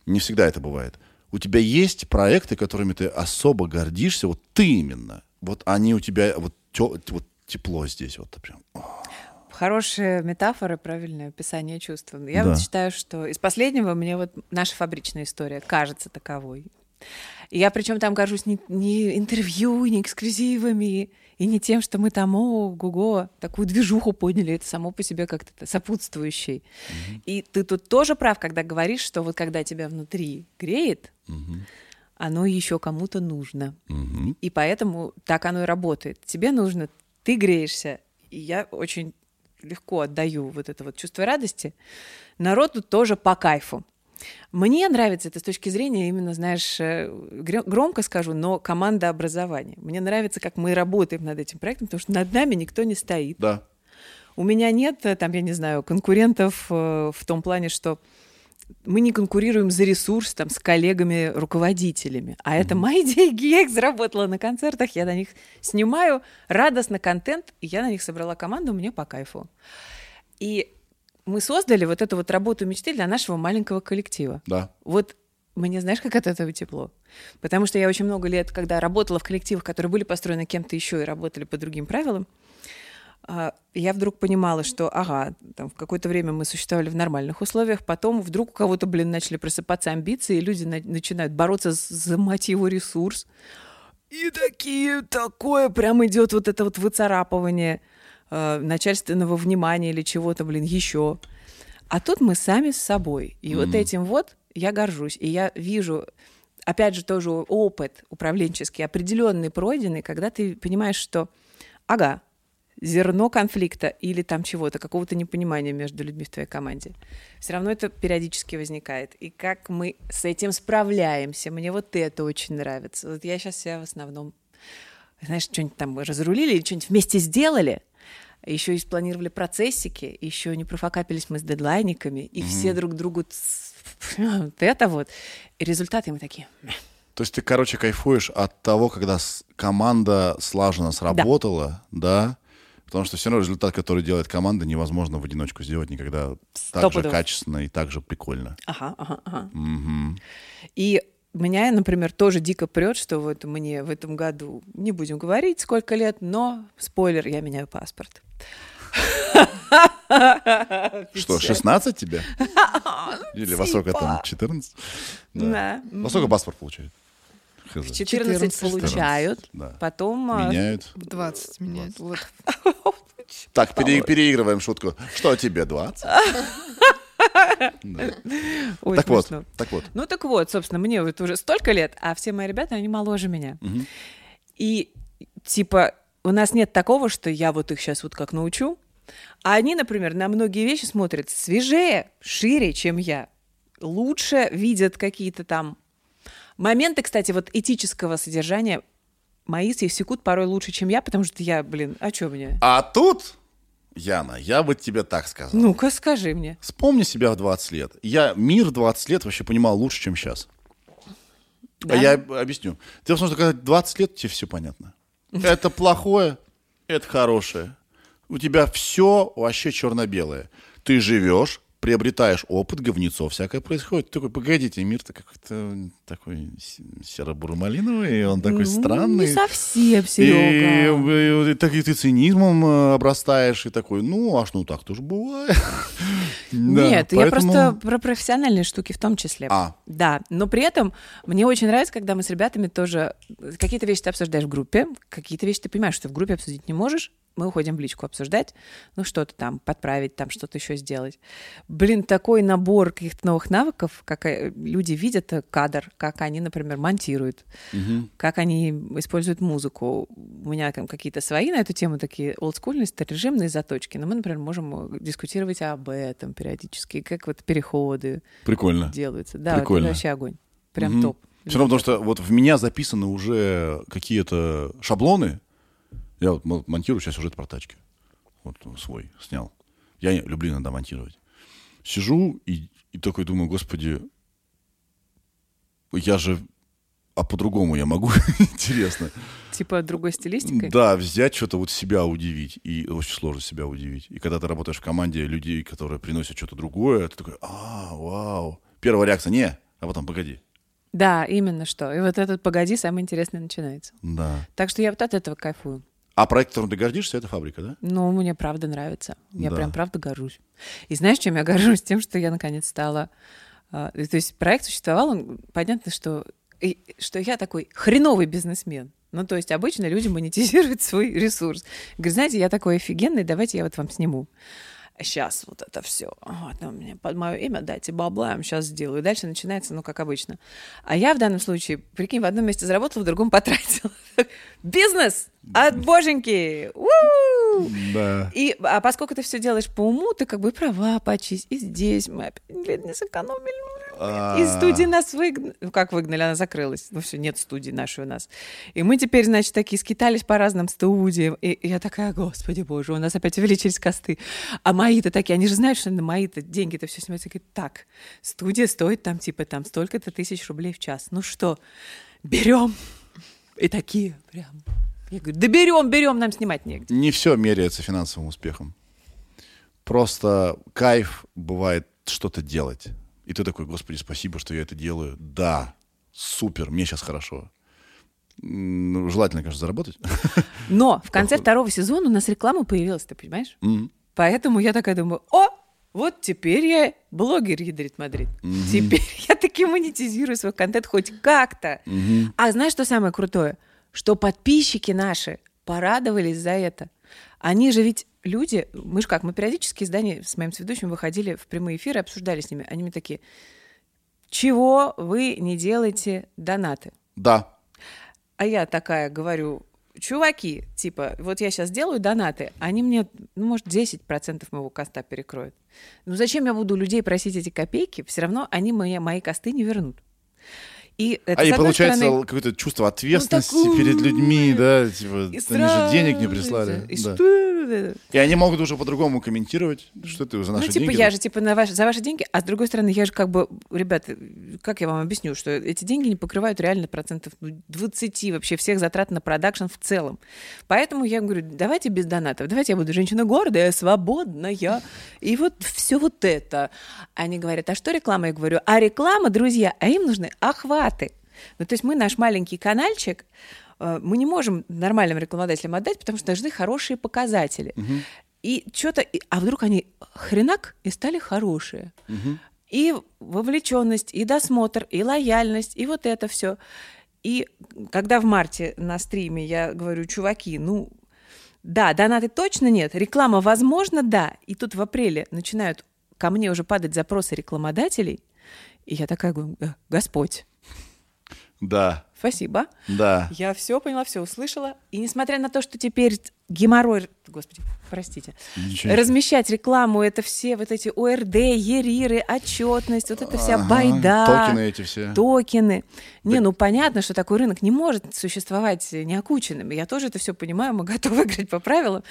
Не всегда это бывает. У тебя есть проекты, которыми ты особо гордишься, вот ты именно. Вот они у тебя, вот, тё- вот тепло здесь, вот прям. Хорошая метафора, правильное описание чувств. Я Да. вот считаю, что из последнего мне вот наша фабричная история кажется таковой. И я причем там горжусь не, не интервью, не эксклюзивами, и не тем, что мы там, о, гуго, такую движуху подняли, это само по себе как-то сопутствующий. И ты тут тоже прав, когда говоришь, что вот когда тебя внутри греет, оно еще кому-то нужно. И поэтому так оно и работает. Тебе нужно, ты греешься, и я очень легко отдаю вот это вот чувство радости. Народу тоже по кайфу. Мне нравится это с точки зрения именно, знаешь, э, гр- громко скажу, но команда образования. Мне нравится, как мы работаем над этим проектом, потому что над нами никто не стоит. Да. У меня нет, э, там, я не знаю, конкурентов э, в том плане, что мы не конкурируем за ресурс там с коллегами-руководителями. А это мои [LAUGHS] деньги, я их заработала на концертах, я на них снимаю радостно контент, и я на них собрала команду, мне по кайфу. И мы создали вот эту вот работу мечты для нашего маленького коллектива. Да. Вот мне знаешь, как от этого тепло? Потому что я очень много лет, когда работала в коллективах, которые были построены кем-то еще и работали по другим правилам, я вдруг понимала, что, ага, там в какое-то время мы существовали в нормальных условиях, потом вдруг у кого-то, блин, начали просыпаться амбиции, и люди на- начинают бороться за мотиву ресурс. И такие, такое прям идет вот это вот выцарапывание э, начальственного внимания или чего-то, блин, еще. А тут мы сами с собой. И вот этим вот я горжусь. И я вижу, опять же, тоже опыт управленческий, определенный пройденный, когда ты понимаешь, что, ага, зерно конфликта или там чего-то, какого-то непонимания между людьми в твоей команде. Все равно это периодически возникает. И как мы с этим справляемся, мне вот это очень нравится. Вот я сейчас себя в основном, знаешь, что-нибудь там разрулили или что-нибудь вместе сделали, еще и спланировали процессики, еще не профокапились мы с дедлайниками, и все друг другу [LAUGHS] вот это вот. И результаты мы такие. То есть ты, короче, кайфуешь от того, когда команда слаженно сработала, да? Потому что все равно результат, который делает команда, невозможно в одиночку сделать никогда так же качественно и так же прикольно. Ага, ага, ага. Мгм. И меня, например, тоже дико прет, что вот мне в этом году, не будем говорить, сколько лет, но, спойлер, я меняю паспорт. [LAUGHS] Что, 16 тебе? [LAUGHS] Или во сколько там, типа. 14? Да. Во сколько паспорт получает? Хз. 14 14, получают, да. потом... а, Меняют. В 20 меняет. Вот. [LAUGHS] Так, пере- переигрываем шутку. Что тебе, 20? [LAUGHS] Да. ой, Так вот, так вот. Ну так вот, собственно, мне вот уже столько лет, а все мои ребята, они моложе меня. Мгм. И типа у нас нет такого, что я вот их сейчас вот как научу, а они, например, на многие вещи смотрят свежее, шире, чем я. Лучше видят какие-то там моменты, кстати, вот этического содержания. Мои секут порой лучше, чем я, потому что я, блин, а что мне? А тут, Яна, я бы тебе так сказал. Ну-ка, скажи мне. Вспомни себя в 20 лет. Я мир 20 лет вообще понимал лучше, чем сейчас. Да? А я объясню. Дело в том, что когда 20 лет, тебе все понятно. Это плохое, это хорошее. У тебя все вообще черно-белое. Ты живешь, приобретаешь опыт, говнецо всякое происходит. Ты такой, погодите, мир-то какой-то такой серо-бурмалиновый, и он такой Ну, странный. Не совсем, И, Серега. и- и так и ты цинизмом э, обрастаешь, и такой, ну, аж ну так тоже бывает. [LAUGHS] Да, Нет, я поэтому- просто про профессиональные штуки в том числе. А. Да, но при этом мне очень нравится, когда мы с ребятами тоже... Какие-то вещи ты обсуждаешь в группе, какие-то вещи ты понимаешь, что в группе обсудить не можешь, мы уходим в личку обсуждать, ну что-то там подправить, там что-то еще сделать. Блин, такой набор каких-то новых навыков, как э, люди видят э, кадр, как они, например, монтируют, Мгм. как они используют музыку. У меня там какие-то свои на эту тему такие олдскульные, старорежимные заточки. Но мы, например, можем э, дискутировать об этом периодически, как вот переходы Прикольно. делаются. Да, Прикольно. это вообще огонь. Прям Мгм. топ. Все равно, потому что вот в меня записаны уже какие-то шаблоны. Я вот мо- монтирую сейчас сюжет про тачки. Вот свой снял. Я люблю иногда монтировать. Сижу и, и такой думаю, господи, я же... А по-другому я могу, [LAUGHS] интересно. Типа другой стилистикой. Да, взять что-то вот себя удивить. И очень сложно себя удивить. И когда ты работаешь в команде людей, которые приносят что-то другое, ты такой, а, вау. Первая реакция, не, а потом, погоди. Да, именно что. И вот этот «погоди» самое интересное начинается. Да. Так что я вот от этого кайфую. А проект, которым ты гордишься, это фабрика, да? Ну, мне правда нравится. Я Да. прям правда горжусь. И знаешь, чем я горжусь? Тем, что я наконец стала... а, то есть проект существовал, он, понятно, что, что я такой хреновый бизнесмен. Ну, то есть обычно люди монетизируют [LAUGHS] свой ресурс. Говорю, знаете, я такой офигенный, давайте я вот вам сниму. сейчас вот это все, вот, ну, мне под мое имя дайте бабла, я сейчас сделаю. И дальше начинается, ну, как обычно. А я в данном случае, прикинь, в одном месте заработала, в другом потратила. [LAUGHS] Бизнес от боженьки! Да. И, а поскольку ты все делаешь по уму, ты как бы и права почисть, и здесь мы опять, блин, не сэкономили. А. Из студии нас выгнали. Ну, как выгнали, она закрылась. Ну, все, нет студии нашей у нас. И мы теперь, значит, такие скитались по разным студиям. И, и я такая, господи боже, у нас опять увеличились косты. А мои-то такие, они же знают, что на мои-то деньги-то все снимаются. Говорят, так, студия стоит там, типа, там столько-то тысяч рублей в час. Ну что, берем. И такие прям. Я говорю, да берем, берем, нам снимать негде. Не все меряется финансовым успехом. Просто кайф бывает что-то делать. И ты такой, господи, спасибо, что я это делаю. Да, супер, мне сейчас хорошо. Ну, желательно, конечно, заработать. [LAUGHS] Но в конце второго сезона у нас реклама появилась, ты понимаешь? М. Поэтому я такая думаю, о, вот теперь я блогер Ядрит Мадрид. Теперь я таки монетизирую свой контент хоть как-то. А знаешь, что самое крутое? Что подписчики наши порадовались за это. Они же ведь люди, мы же как, мы периодически издания с моим сведущим выходили в прямые эфиры, обсуждали с ними. Они мне такие, чего вы не делаете донаты? Да, А я такая говорю, чуваки, типа, вот я сейчас делаю донаты, они мне, ну, может, 10% моего коста перекроют. Ну, зачем я буду людей просить эти копейки? Все равно они мне мои косты не вернут. И это, а и получается стороны, какое-то чувство ответственности такое, перед людьми, да, типа, и они же денег не прислали. и да. что- И они могут уже по-другому комментировать, что ты за наши Ну, типа, деньги. я же, типа, на ваш- за ваши деньги, а с другой стороны, я же как бы, ребят, как я вам объясню, что эти деньги не покрывают реально процентов ну, 20 вообще всех затрат на продакшн в целом. Поэтому я говорю, давайте без донатов, давайте я буду женщина гордая, свободная, и вот все вот это. Они говорят, а что реклама? Я говорю, а реклама, друзья, а им нужны охваты. Ну, то есть мы наш маленький канальчик, э, мы не можем нормальным рекламодателям отдать, потому что должны хорошие показатели. И что-то, а вдруг они хренак и стали хорошие. И вовлеченность, и досмотр, и лояльность, и вот это все. И когда в марте на стриме я говорю, чуваки, ну, да, донаты точно нет, реклама возможно, да. И тут в апреле начинают ко мне уже падать запросы рекламодателей, и я такая говорю, «Э, Господь, Да, спасибо. да. Я все поняла, все услышала. И несмотря на то, что теперь геморрой, господи, простите, Ничего размещать рекламу, это все вот эти ОРД, ЕРИРы, отчетность, вот это вся Ага, байда. Токены эти все. Токены. Не, ну понятно, что такой рынок не может существовать неокученным. Я тоже это все понимаю, мы [LAUGHS] готовы играть по правилам.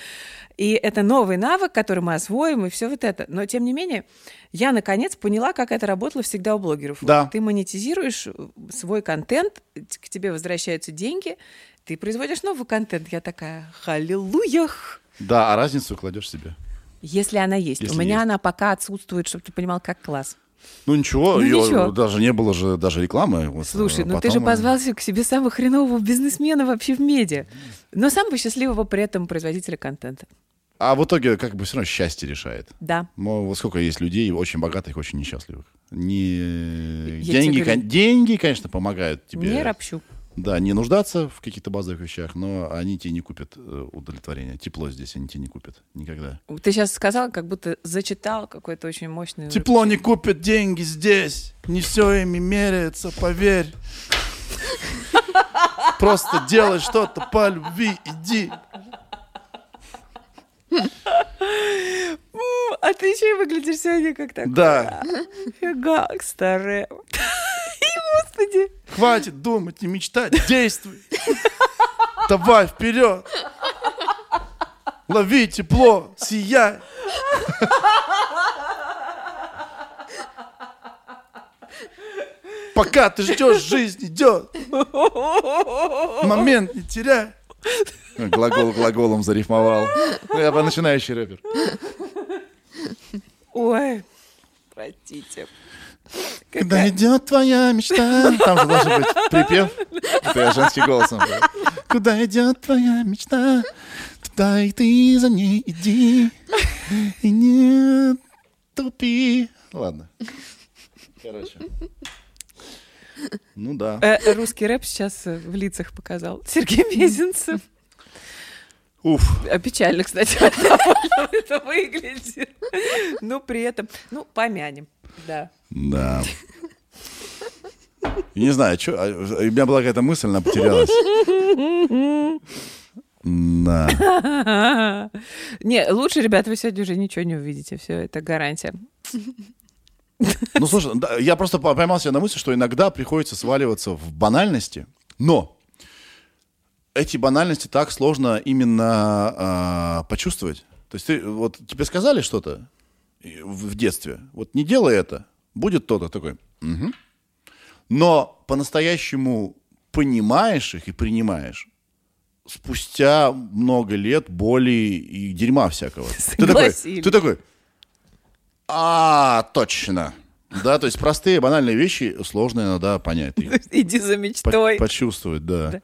И это новый навык, который мы освоим, и все вот это. Но тем не менее, я наконец поняла, как это работало всегда у блогеров. Да. Ты монетизируешь э, свой контент, к тебе возвращаются деньги, ты производишь новый контент. Я такая, халилуях! Да, а разницу кладешь себе. Если она есть. Если У меня есть. она пока отсутствует, чтобы ты понимал, как класс. Ну ничего, Ну, её ничего. даже не было же даже рекламы. Вот, Слушай, э, ну ты же позвался к себе самого хренового бизнесмена вообще в медиа, но самого счастливого при этом производителя контента. А в итоге как бы все равно счастье решает. Да. Ну, вот сколько есть людей, очень богатых, очень несчастливых. Не... Я Деньги, кон- деньги, конечно, помогают тебе. Не ропщу. Да, не нуждаться в каких-то базовых вещах, но они тебе не купят э, удовлетворение. Тепло здесь они тебе не купят никогда. Ты сейчас сказал, как будто зачитал какой-то очень мощный... Тепло не купят деньги здесь. Не все ими меряется, поверь. [LAUGHS] Просто делай что-то по любви, иди. А ты еще и выглядишь сегодня как такой. Да. Гангстер. И, [LAUGHS] Господи. Хватит думать и мечтать, действуй. Давай вперед. Лови тепло, сияй. Пока ты ждешь, жизнь идет. Момент не теряй. Глагол глаголом зарифмовал. Ну, Я бы начинающий рэпер. Ой, простите. Когда идет твоя мечта. Там же должен быть припев. Это я женским голосом. Куда идет твоя мечта, туда и ты за ней иди. И не тупи. Ладно. Короче. Ну да. Э, Русский рэп сейчас э, в лицах показал. [LAUGHS] Сергей Мезенцев. Уф. А печально, кстати, [LAUGHS] это выглядит. Ну, при этом, ну, помянем, да. Да. Не знаю, что, у меня была какая-то мысль, она потерялась. Да. [LAUGHS] Не, лучше, ребята, вы сегодня уже ничего не увидите. Все, это гарантия. [LAUGHS] Ну, слушай, да, я просто по- поймал себя на мысли, что иногда приходится сваливаться в банальности, но эти банальности так сложно именно а, почувствовать. То есть ты, вот тебе сказали что-то в в детстве, вот не делай это, будет то-то такой. «Мгм». Но по-настоящему понимаешь их и принимаешь спустя много лет боли и дерьма всякого. Ты такой, ты такой, а, точно. Да, то есть простые банальные вещи сложно иногда понять. [LAUGHS] Иди за мечтой. почувствовать, да.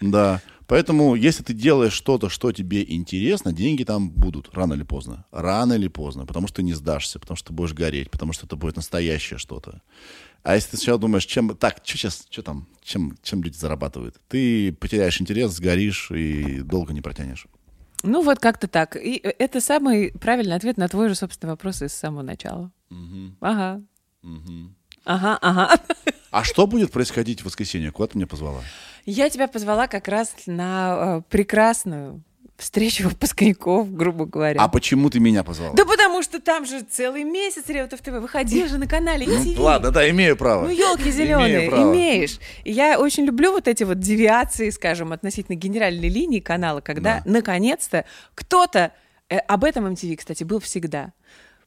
Да. Поэтому, если ты делаешь что-то, что тебе интересно, деньги там будут рано или поздно. Рано или поздно. Потому что ты не сдашься, потому что ты будешь гореть, потому что это будет настоящее что-то. А если ты сначала думаешь, чем... Так, что сейчас, что там, чем, чем люди зарабатывают? Ты потеряешь интерес, сгоришь и долго не протянешь. Ну, вот как-то так. И это самый правильный ответ на твой же, собственно, вопрос из самого начала. Ага. Ага, ага. А что будет происходить в воскресенье? Куда ты меня позвала? Я тебя позвала как раз на э, прекрасную встречу [LAUGHS] выпускников, грубо говоря. А почему ты меня позвала? Да потому что там же целый месяц Реутов ТВ выходил же на канале MTV. [LAUGHS] Ладно, да, имею право. Ну, елки зеленые, имеешь. И я очень люблю вот эти вот девиации, скажем, относительно генеральной линии канала, когда Да. наконец-то кто-то, э, об этом MTV, кстати, был всегда,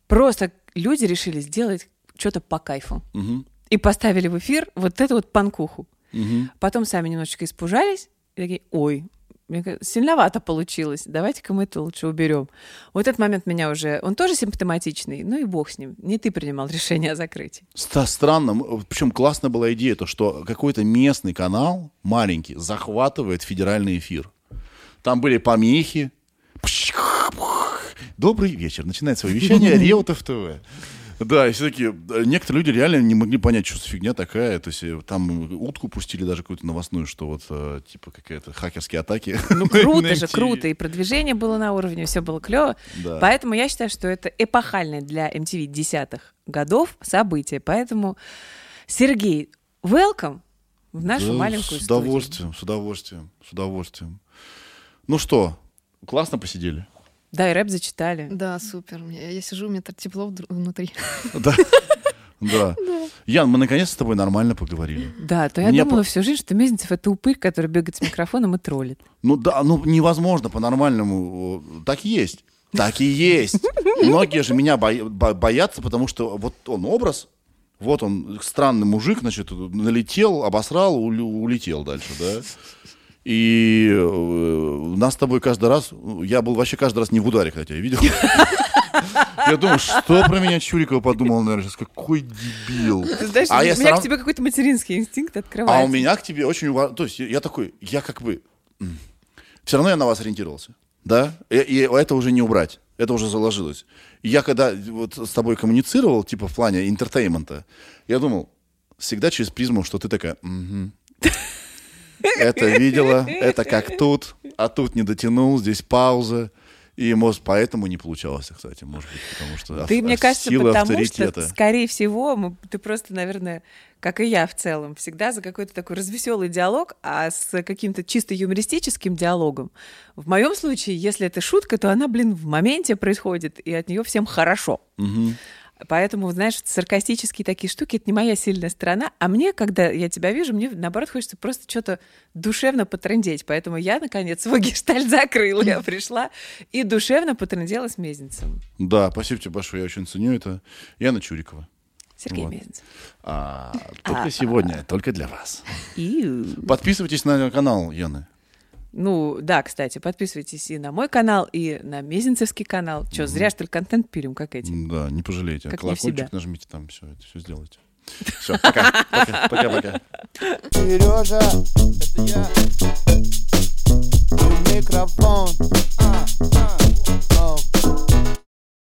просто люди решили сделать что-то по кайфу. Мгм, И поставили в эфир вот эту вот панкуху. мгм. Потом сами немножечко испужались и такие, ой, мне кажется, сильновато получилось, давайте-ка мы это лучше уберем. Вот этот момент меня уже, он тоже симптоматичный, ну и бог с ним. Не ты принимал решение о закрытии. Странно, причем классная была идея, то, что какой-то местный канал, маленький, захватывает федеральный эфир. Там были помехи. Добрый вечер. Начинает свое вещание Реутов ТВ. Да, и все-таки некоторые люди реально не могли понять, что за фигня такая. То есть э, там утку пустили даже какую-то новостную, что вот э, типа какая-то хакерские атаки. [LAUGHS] Ну, круто же, круто. И продвижение было на уровне, все было клево. Да. Поэтому я считаю, что это эпохальное для MTV десятых годов событие. Поэтому, Сергей, welcome в нашу Да, маленькую С студию. удовольствием, с удовольствием, с удовольствием. Ну что, классно посидели? Да, и рэп зачитали. Да, супер. Я, сижу, у меня так тепло вдруг внутри. [LAUGHS] Да. Да. Ян, мы наконец с тобой нормально поговорили. Да, то я Мне думала по- всю жизнь, что Мезенцев — это упырь, который бегает с микрофоном и троллит. Ну да, ну невозможно по-нормальному. Так и есть. Так и есть. Многие же меня боя- бо- боятся, потому что вот он образ, вот он странный мужик, значит, налетел, обосрал, улетел дальше, да. И э, нас с тобой каждый раз, я был вообще каждый раз не в ударе, когда тебя видел. [LAUGHS] Я думаю, что про меня Чурикова подумал, наверное, сейчас, какой дебил. Ты знаешь, А у меня равно- к тебе какой-то материнский инстинкт А открывается. у меня к тебе очень... То есть я такой, я как бы... Все равно я на вас ориентировался, да? И, и это уже не убрать, это уже заложилось. Я когда вот с тобой коммуницировал, типа в плане entertainment а, я думал, всегда через призму, что ты такая... «Мгм. Это видела, это как тут, а тут не дотянул, здесь пауза. И, может, поэтому не получалось, кстати, может быть, потому что Ты, ав- мне кажется, сила потому авторитета. что, скорее всего, мы- ты просто, наверное, как и я в целом, всегда за какой-то такой развеселый диалог, а с каким-то чисто юмористическим диалогом. В моем случае, если это шутка, то она, блин, в моменте происходит, и от нее всем хорошо. Мгм. Поэтому, знаешь, саркастические такие штуки — это не моя сильная сторона. А мне, когда я тебя вижу, мне, наоборот, хочется просто что-то душевно потрындеть. Поэтому я, наконец, свой гештальт закрыла. Я пришла и душевно потрындела с Мезенцем. Да, спасибо тебе большое, я очень ценю это. Яна Чурикова. Сергей Вот. Мезенцев. А, только сегодня, только для вас. Подписывайтесь на канал Яны. Ну, да, кстати, подписывайтесь и на мой канал, и на Мезенцевский канал. Че, зря, что ли, контент пилим, как эти? Да, не пожалеете. Как. Колокольчик нажмите там, все, это все сделайте. [LAUGHS] Все, пока. Пока, пока, пока. Сережа, это я. Микрофон. А, а.